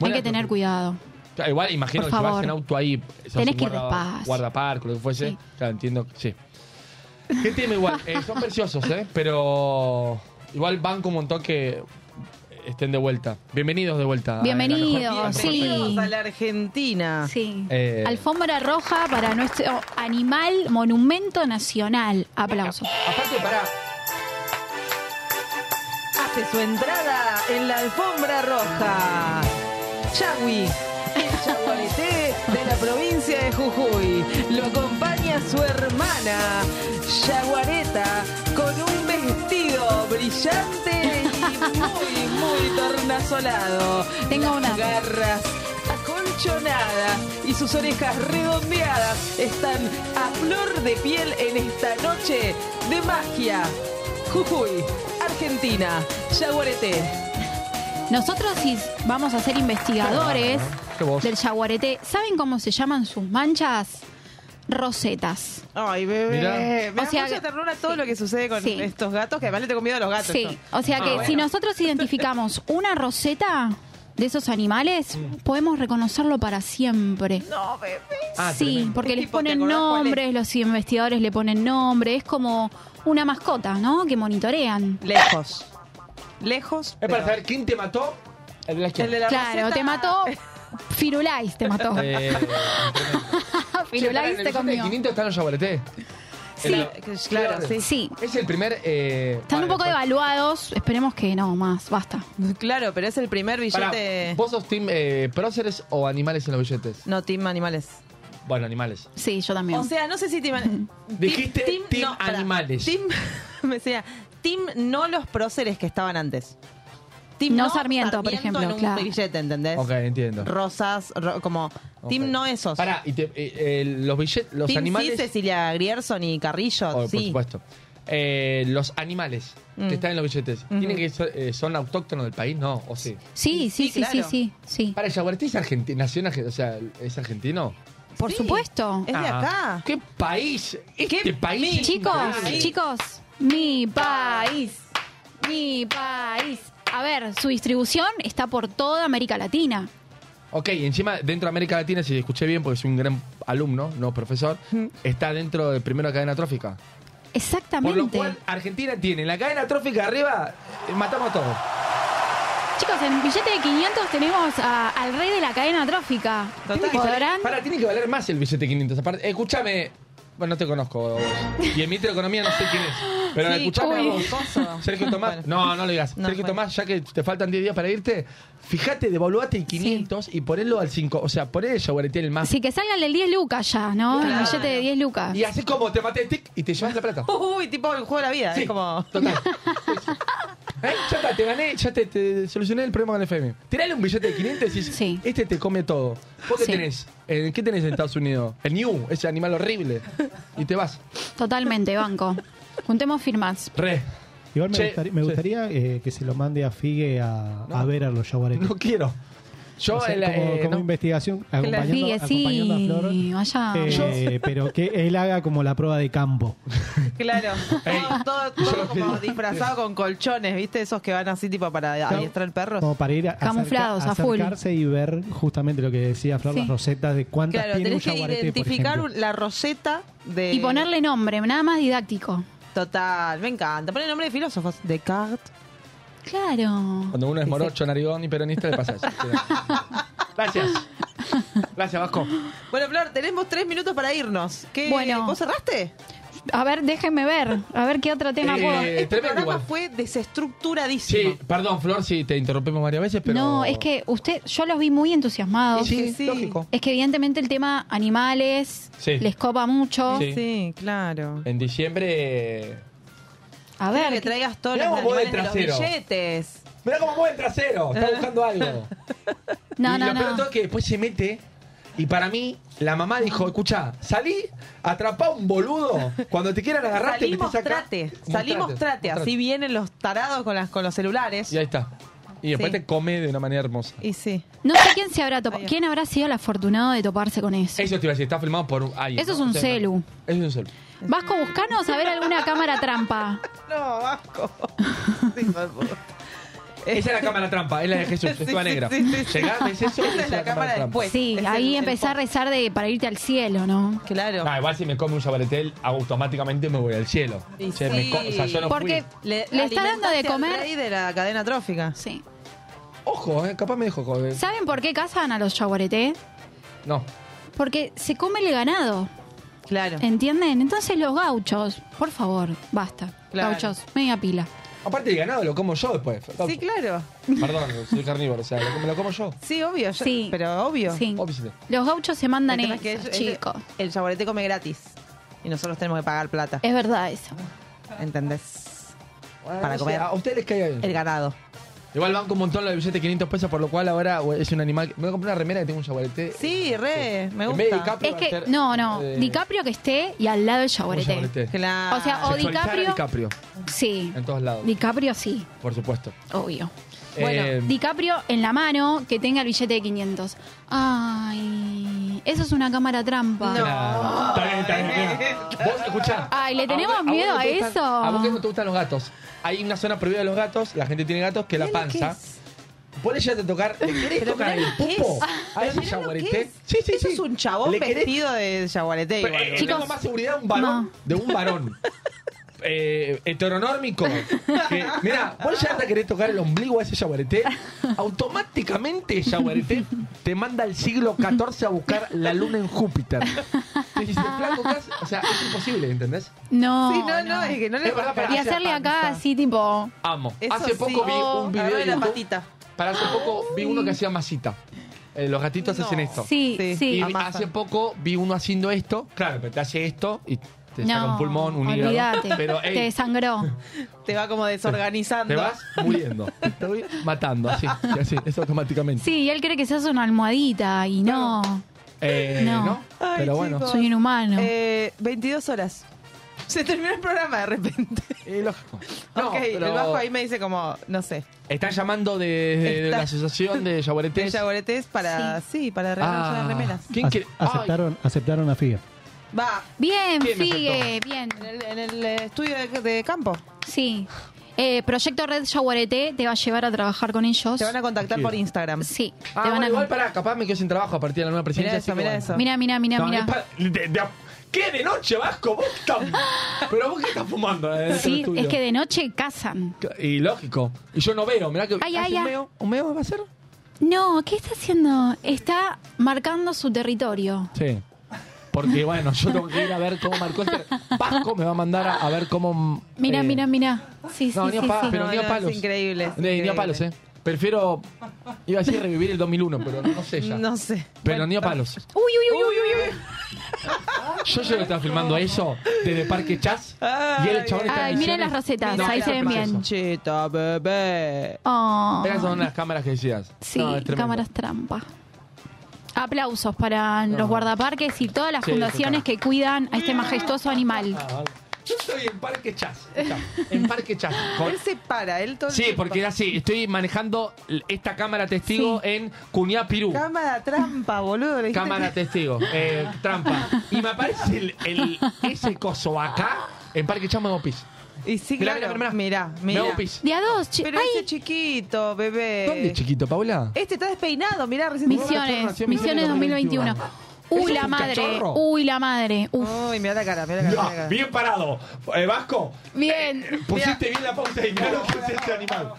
Buena que tener cuidado. Claro, igual imagino Por que si vas favor. en auto ahí, sos Tenés un que ir guarda- despacio. guardaparque, lo que fuese. Sí. Claro, entiendo, que- sí. ¿Qué tema igual? Eh, son preciosos, ¿eh? Pero igual banco un montón que estén de vuelta. Bienvenidos de vuelta. Bienvenidos, sí. Vamos a la Argentina. Sí. Eh, Alfombra roja para nuestro animal monumento nacional. Aplausos. Aparte, pará, Hace su entrada en la alfombra roja. Yaguareté de la provincia de Jujuy. Lo acompaña su hermana, Yaguareta, con un vestido brillante y muy, muy tornasolado. Tengo Las una. garras acolchonadas y sus orejas redondeadas están a flor de piel en esta noche de magia. Jujuy, Argentina, Yaguareté. Nosotros sí vamos a ser investigadores. Del yaguareté. ¿Saben cómo se llaman sus manchas? Rosetas. Ay, bebé. Mirá. Me O da sea mucha que- ternura todo lo que sucede con Sí. estos gatos, que además le tengo miedo a los gatos. Sí, yo. o sea que Ah, si bueno. nosotros identificamos una roseta de esos animales, podemos reconocerlo para siempre. No, bebé. Ah, sí, tremendo. porque ¿Qué les tipo? ¿Te ponen acordás cuál es? nombres, los investigadores le ponen nombre, es como una mascota, ¿no? Que monitorean. Lejos. Lejos. es para saber quién te mató. El de la El izquierda. de la Claro, roseta- te mató *laughs* Firulais, te mató. *laughs* Eh, Firulais en el te comió. 500 están los yaguaretés. Sí, Claro, sí. sí. Es el primer. Eh, Están un poco después- devaluados, esperemos que no, más, basta. Claro, pero es el primer Pará, billete. ¿Vos sos team eh, próceres o animales en los billetes? No, Team Animales. Bueno, animales. Sí, yo también. O sea, no sé si Team. *laughs* Dijiste team pará. animales. Team. *laughs* me decía. Team no los próceres que estaban antes. Team No Sarmiento, por ejemplo, En un claro. billete, ¿entendés? Ok, entiendo. Rosas, ro- como. Team Ok. no esos. Pará, y te- eh, eh, los billetes, los animales. sí, Cecilia Grierson y Carrillo. Oh, sí. Por supuesto. Eh, los animales Mm. que están en los billetes. ¿tienen que ser, eh, son autóctonos del país? No, o sí. Sí, sí, sí, sí, claro. sí, sí. Para, el jaguareté es argentino, nació en o sea, es argentino. Por Sí. supuesto. Es de Ah, acá. ¿Qué país? Este ¿Qué país. es Chicos, increíble. chicos, mi país, mi país. A ver, su distribución está por toda América Latina. Ok, encima dentro de América Latina, si escuché bien, porque soy un gran alumno, no profesor, está dentro de primera cadena trófica. Por Exactamente. lo cual, Argentina tiene la cadena trófica arriba, eh, matamos a todos. Chicos, en billete de 500 tenemos a- al rey de la cadena trófica. ¿Podrán? Para, tiene que valer más el billete 500. Aparte, escúchame. Bueno, no te conozco. vos. Y el ministro de Economía no sé quién es. Pero Sí, escuchame a uy. *laughs* Sergio Tomás. No, no lo digas. No, Sergio bueno. Tomás, ya que te faltan 10 días para irte, fíjate, devaluate el 500 y ponelo al 5. O sea, poné el Jaguaretel el más. Así que salgan el 10 lucas ya, ¿no? El Claro. billete de 10 lucas. Y así como te maté el tic y te llevas la plata. *laughs* Uy, tipo el juego de la vida. Sí. Es como. Total. *laughs* ¿Eh? Ya está, te gané, ya te, te solucioné el problema con el FM. Tirale un billete de 500 y decís, este te come todo. ¿Vos qué Sí. tenés? Eh, ¿Qué tenés en Estados Unidos? El New, ese animal horrible. Y te vas. Totalmente, banco. Juntemos firmas. Re. Igual me Che, gustaría, me sí. gustaría, eh, que se lo mande a Figue a, a ver a los jaguaretes. No quiero. Yo, O sea, el, como, eh, como no. investigación, Que acompañando, Figue, acompañando a Flor. sí, vaya. eh, pero que él haga como la prueba de campo. *laughs* Claro. Todo todo, todo como disfrazado con colchones, ¿viste? Esos que van así tipo para adiestrar el perro. Como para ir a Camuflados, acerca- a full. acercarse y ver justamente lo que decía Flor, Sí. las rosetas de cuántas Claro, tiene un tenés que jaguarete, por identificar ejemplo. la roseta de. Y ponerle nombre, nada más didáctico. Total, me encanta. Poner nombre de filósofos. Descartes. Claro. Cuando uno es morocho, narigón y peronista, le pasa eso. *laughs* Gracias. Gracias, Vasco. Bueno, Flor, tenemos tres minutos para irnos. ¿Qué, Bueno. ¿Vos cerraste? A ver, déjenme ver. A ver qué otro tema Eh, puedo. Este tremendo programa igual. fue desestructuradísimo. Sí, perdón, Flor, si te interrumpimos varias veces, pero. No, es que usted, yo los vi muy entusiasmados. Sí, sí. lógico. Es que evidentemente el tema animales Sí. les copa mucho. Sí. Sí, claro. En diciembre. A ver, que traigas todos Mirá los animales el de los trasero. billetes. Mirá cómo mueve el trasero. Está buscando *laughs* algo. no, y no, lo peor de no. todo es que después se mete. Y para mí, la mamá dijo: Escucha, salí, atrapá un boludo. Cuando te quieran agarrar, te Salí, acá. mostrate. Salí, mostrate. Así vienen los tarados con, las, con los celulares. Y ahí está. Y después Sí. te come de una manera hermosa. Y sí. No sé quién se habrá topado. ¿Quién habrá sido el afortunado de toparse con eso? Eso te iba a decir, está filmado por alguien. Eso es un O sea, celu. Eso es un celu. Vasco, buscanos a ver alguna cámara trampa. *laughs* No, Vasco. *laughs* Esa es la cámara trampa, es la de Jesús, es *laughs* Sí, toda negra. sí, sí, sí. Llegás, ves eso, Esa es la cámara trampa. después. Sí, Es ahí el- el empecé a rezar de, para irte al cielo, ¿no? Claro. No, igual si me come un jabaretel, automáticamente me voy al cielo. Me co- o sea, yo no Porque fui. Le, Le está dando de comer- rey de la cadena trófica. Sí. Ojo, eh, capaz me dejo joder. ¿Saben por qué cazan a los yaguareté? No. Porque se come el ganado. Claro. ¿Entienden? Entonces los gauchos, por favor, basta. Claro. Gauchos, media pila. Aparte el ganado lo como yo después. Sí, claro. Perdón, soy carnívoro, o sea, lo, me lo como yo. Sí, obvio. yo- Sí. Pero obvio. Sí. Obvio. Los gauchos se mandan El es chicos. El jaguarete come gratis. Y nosotros tenemos que pagar plata. Es verdad eso. ¿Entendés? Bueno, Para comer. a ustedes les cae bien. El ganado. Igual banco un montón los billetes de 500 pesos, por lo cual ahora es un animal. Me voy a comprar una remera que tengo un jaguarete. Sí, re. Me En vez de gusta. DiCaprio Es va a que, ser, no, no. eh, DiCaprio que esté y al lado el jaguarete. Claro. O sea, o Sexualizar a DiCaprio. DiCaprio, Sí. en todos lados, DiCaprio sí, por supuesto. obvio. Eh, Bueno, DiCaprio en la mano que tenga el billete de 500. Ay, eso es una cámara trampa. Claro. Está bien, está bien, bien. Vos, escuchá. Ay, ¿le tenemos ¿A vos- miedo vos no a te gustan- eso? ¿A vos qué no te gustan los gatos? Hay una zona prohibida de los gatos, la gente tiene gatos, que es la que panza. es. ¿Vos le llegaste a tocar? ¿Le querés Pero tocar el que pupo es. a ese que es. Sí, sí, Eso sí. es un chabón ¿Le querés- vestido de igual, eh, boludo. tengo más seguridad de un varón, No. de un varón *laughs* eh, heteronórmico. Que, mira, vos ya te querés tocar el ombligo a ese jaguarete, automáticamente jaguarete te manda al siglo XIV a buscar la luna en Júpiter. Te dice, flaco, ¿qué haces? O sea, es imposible, ¿entendés? No. Sí, no, no, es que no le Es verdad, baja. Y hacerle acá así tipo. Amo. Eso hace sí. poco vi un video de la YouTube. patita. Para hace poco vi uno que hacía masita. Eh, los gatitos No. hacen esto. Sí, Sí. sí. Y hace poco vi uno haciendo esto. Claro, pero te hace esto y te saca No, un pulmón, un hígado. Pero, Te desangró. Te va como desorganizando. te vas muriendo. *laughs* Te estoy matando, así, así, eso automáticamente. Sí, y él cree que seas una almohadita y no. Eh, No. ¿no? Ay, pero bueno. chicos. Soy un humano. Eh, 22 horas. Se terminó el programa de repente. Eh, lógico. *laughs* No, ok, pero el bajo ahí me dice como, no sé. Están llamando de, de- de la asociación de De jaguaretes. jaguaretes para, sí, para regalar Ah, remeras. ¿Quién Ac- quiere? Ay, aceptaron, aceptaron a Figue. Va, Bien, ¿Quién me Figue, bien. en el, en el, eh, estudio de, de campo. Sí. Eh, Proyecto Red Yaguareté te va a llevar a trabajar con ellos. Te van a contactar por Instagram. Sí. Ah, te van bueno, a igual para, capaz me quedo sin trabajo a partir de la nueva presidencia. Mira eso, mira eso. Mira, mira, mira, No, mira. es pa- de- de- ¿Qué de noche, Vasco? ¿Vos estás- *laughs* Pero vos qué estás fumando eh, del Sí, estudio? es que de noche cazan. Y lógico. Y yo no veo, mirá que... Ay, ¿hace ay? ¿Un meo va a ser? No, ¿qué está haciendo? Está marcando su territorio. Sí. Porque bueno, yo tengo que ir a ver cómo marcó este. Vasco me va a mandar a, a ver cómo. Mira, eh, mira, mira. Sí, No, sí, ni a sí, pa- sí. pero No, ni a no, palos. Es increíble. es Ni, ni a palos, eh. Prefiero. Iba a decir revivir el 2001, pero no sé ya. No sé. Pero ni a palos. Uy, uy, uy, uy, uy, uy. Yo yo estaba filmando eso desde Parque Chas. Y el chabón está Ay, en miren las rosetas, No, ahí se ven bien. Chita, bebé. Oh. Esas son las cámaras que decías. Sí, No, cámaras trampa. Aplausos para los guardaparques y todas las Sí, fundaciones que cuidan a este majestuoso animal. Ah. Yo estoy en Parque Chas. En Parque Chas. Con- *laughs* Él se para, él todo el Sí, tiempo. porque era así. Estoy manejando esta cámara testigo en Cuñá Pirú. Cámara trampa, boludo. le dijiste Cámara que- testigo, eh, trampa. Y me aparece el, el- ese coso acá en Parque Chas pis. Y sí, Mirá, claro. mirá, Mirá, mirá. hago pis. De a dos, chi- Pero Ay, ese chiquito, bebé. ¿Dónde, chiquito, Paula? Este está despeinado, mirá, recién Misiones, Nació en Misiones 2021. 2021. Uy, ¿Eso la un madre. cachorro? Uy, la madre. Uf. Uy, mirá la cara, mirá la cara. No, mirá la cara. bien parado. Eh, Vasco, Bien. pusiste bien la pausa y mirá lo que es este animal.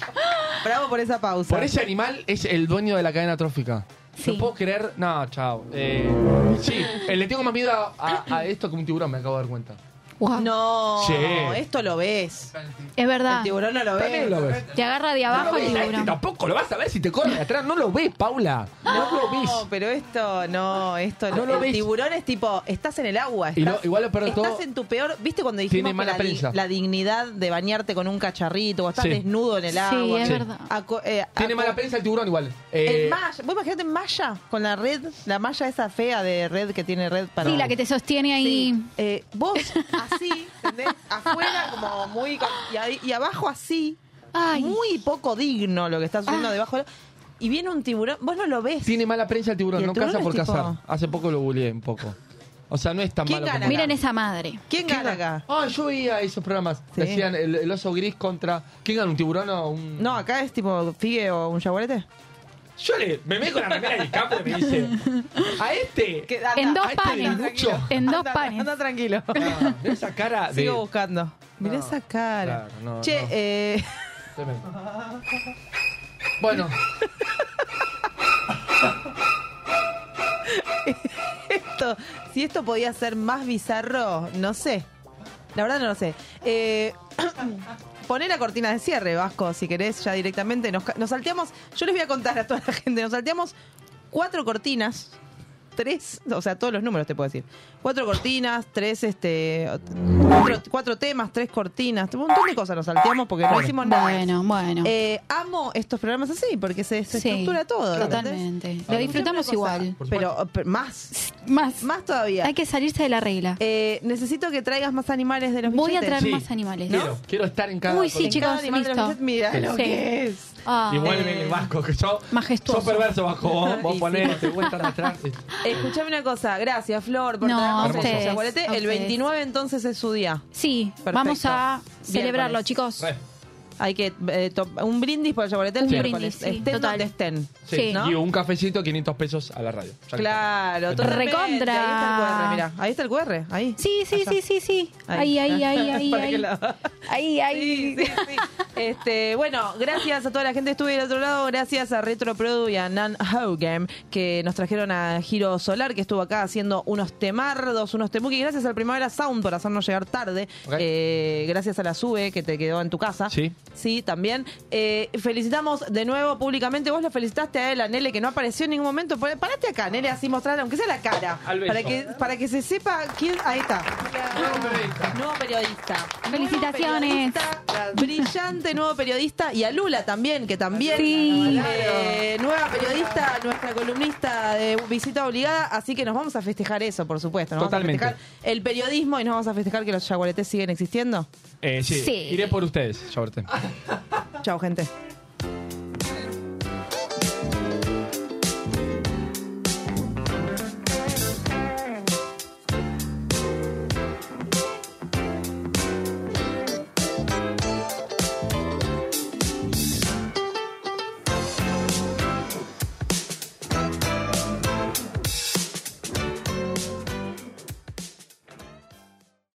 Bravo por esa pausa. Por ese animal es el dueño de la cadena trófica. Sí. No puedo creer. No, chao. Eh, sí, eh, le tengo más miedo a, a- a esto que un tiburón, me acabo de dar cuenta. Wow. No, Sí. esto lo ves. Es El verdad. tiburón no lo También ve. lo ves. Te agarra de No abajo lo el ves, a este tiburón. tampoco lo vas a ver si te corre de atrás. No lo ves, Paula. No, lo ves. No, pero esto no, esto No lo el ves. tiburón es tipo, estás en el agua. Y Estás, lo- igual lo peor de estás todo- en tu peor. ¿Viste cuando Tiene dijimos que mala la, di- prensa. la dignidad de bañarte con un cacharrito o estás Sí. desnudo en el Sí, agua? es Sí. verdad. Aco- eh, Tiene aco- mala prensa el tiburón igual. Eh, En malla, vos imaginate en malla, con la red, la malla esa fea de red que tiene red para. Sí, la que te sostiene ahí. Sí. Eh, vos *laughs* así, ¿entendés? Afuera como muy... y, ahí- y abajo así, Ay. muy poco digno lo que está sucediendo Ah. debajo. Y viene un tiburón, vos no lo ves. Tiene mala prensa el Y tiburón, el no tiburón caza es por tipo- cazar. Hace poco lo googleé un poco. O sea, no es tan ¿Quién malo gana como... Miren esa madre. ¿Quién gana acá? Ah, yo veía esos programas. Sí. Decían el, el oso gris contra... ¿Quién gana, un tiburón o un...? No, acá es tipo Figue o un jaguarete. Yo le, me meto con la remera del campo y me dice... A este... Que- anda, En dos a este panes. En dos anda, panes. Anda tranquilo. Mirá esa cara de... Sigo buscando. Mirá No, esa cara. claro, no, che, no. eh... Tremendo. Bueno, esto, si esto podía ser más bizarro, no sé. La verdad no lo sé. Eh, poné la cortina de cierre, Vasco, si querés, ya directamente. Nos, nos salteamos, yo les voy a contar a toda la gente, nos salteamos cuatro cortinas, tres, o sea, todos los números te puedo decir. Cuatro cortinas, tres, este, cuatro, cuatro temas, tres cortinas, un montón de cosas nos salteamos porque no hicimos nada. Bueno, bueno. Eh, amo estos programas así, porque se, se Sí, estructura todo. ¿entendés? Totalmente. Lo disfrutamos igual. Pero, pero más, Más. más todavía. Hay que salirse de la regla. Eh, necesito que traigas más animales de los Voy a traer Sí. más animales. quiero, quiero estar en cada... Uy, sí, chicos, cada animal de los listo. billetes, Mira Sí. lo que es. Ah, Y vuelve Eh, el vasco, que yo... Majestuoso. Sos perverso, vasco. Vos, vos ponés, voy a estar atrás. Escuchame una cosa, gracias Flor por No, traernos ustedes, El ustedes. 29 entonces es su día. Sí, Perfecto. vamos a celebrarlo, chicos. Re. Hay que eh, un brindis por el Yaguareté el Un miércoles. brindis, sí, estén total. donde estén. Sí. Sí. ¿no? Y un cafecito, 500 pesos a la radio. Ya Claro, totalmente. Recontra. Ahí está el QR, mira. Ahí está el QR, ahí. Sí, sí, Allá. sí, sí, sí. Ahí, ahí, ahí, ahí, *laughs* ¿Para qué ahí. Ahí, ahí. Sí, sí, sí. Este, bueno, gracias a toda la gente que estuvo del otro lado, gracias a Retro Produ y a Nan Hogan que nos trajeron a Giro Solar, que estuvo acá haciendo unos temardos, unos temuki. Gracias al Primavera Sound por hacernos llegar tarde. Eh, gracias a la SUBE que te quedó en tu casa. Sí. Sí, también. Eh, felicitamos de nuevo públicamente. Vos lo felicitaste a él, a Nele, que no apareció en ningún momento. Parate acá, Nele, así mostrar, aunque sea la cara. Al beso. Para que, para que se sepa quién. Ahí está. Nuevo periodista. Nuevo periodista. Felicitaciones. Nuevo periodista, brillante nuevo periodista. Y a Lula también, que también. Sí. eh, nueva periodista, nuestra columnista de visita obligada. Así que nos vamos a festejar eso, por supuesto. Nos Totalmente. Vamos a festejar el periodismo y nos vamos a festejar que los yaguaretés siguen existiendo. Eh, sí. Sí. Iré por ustedes, ya ahorita. Chao, gente.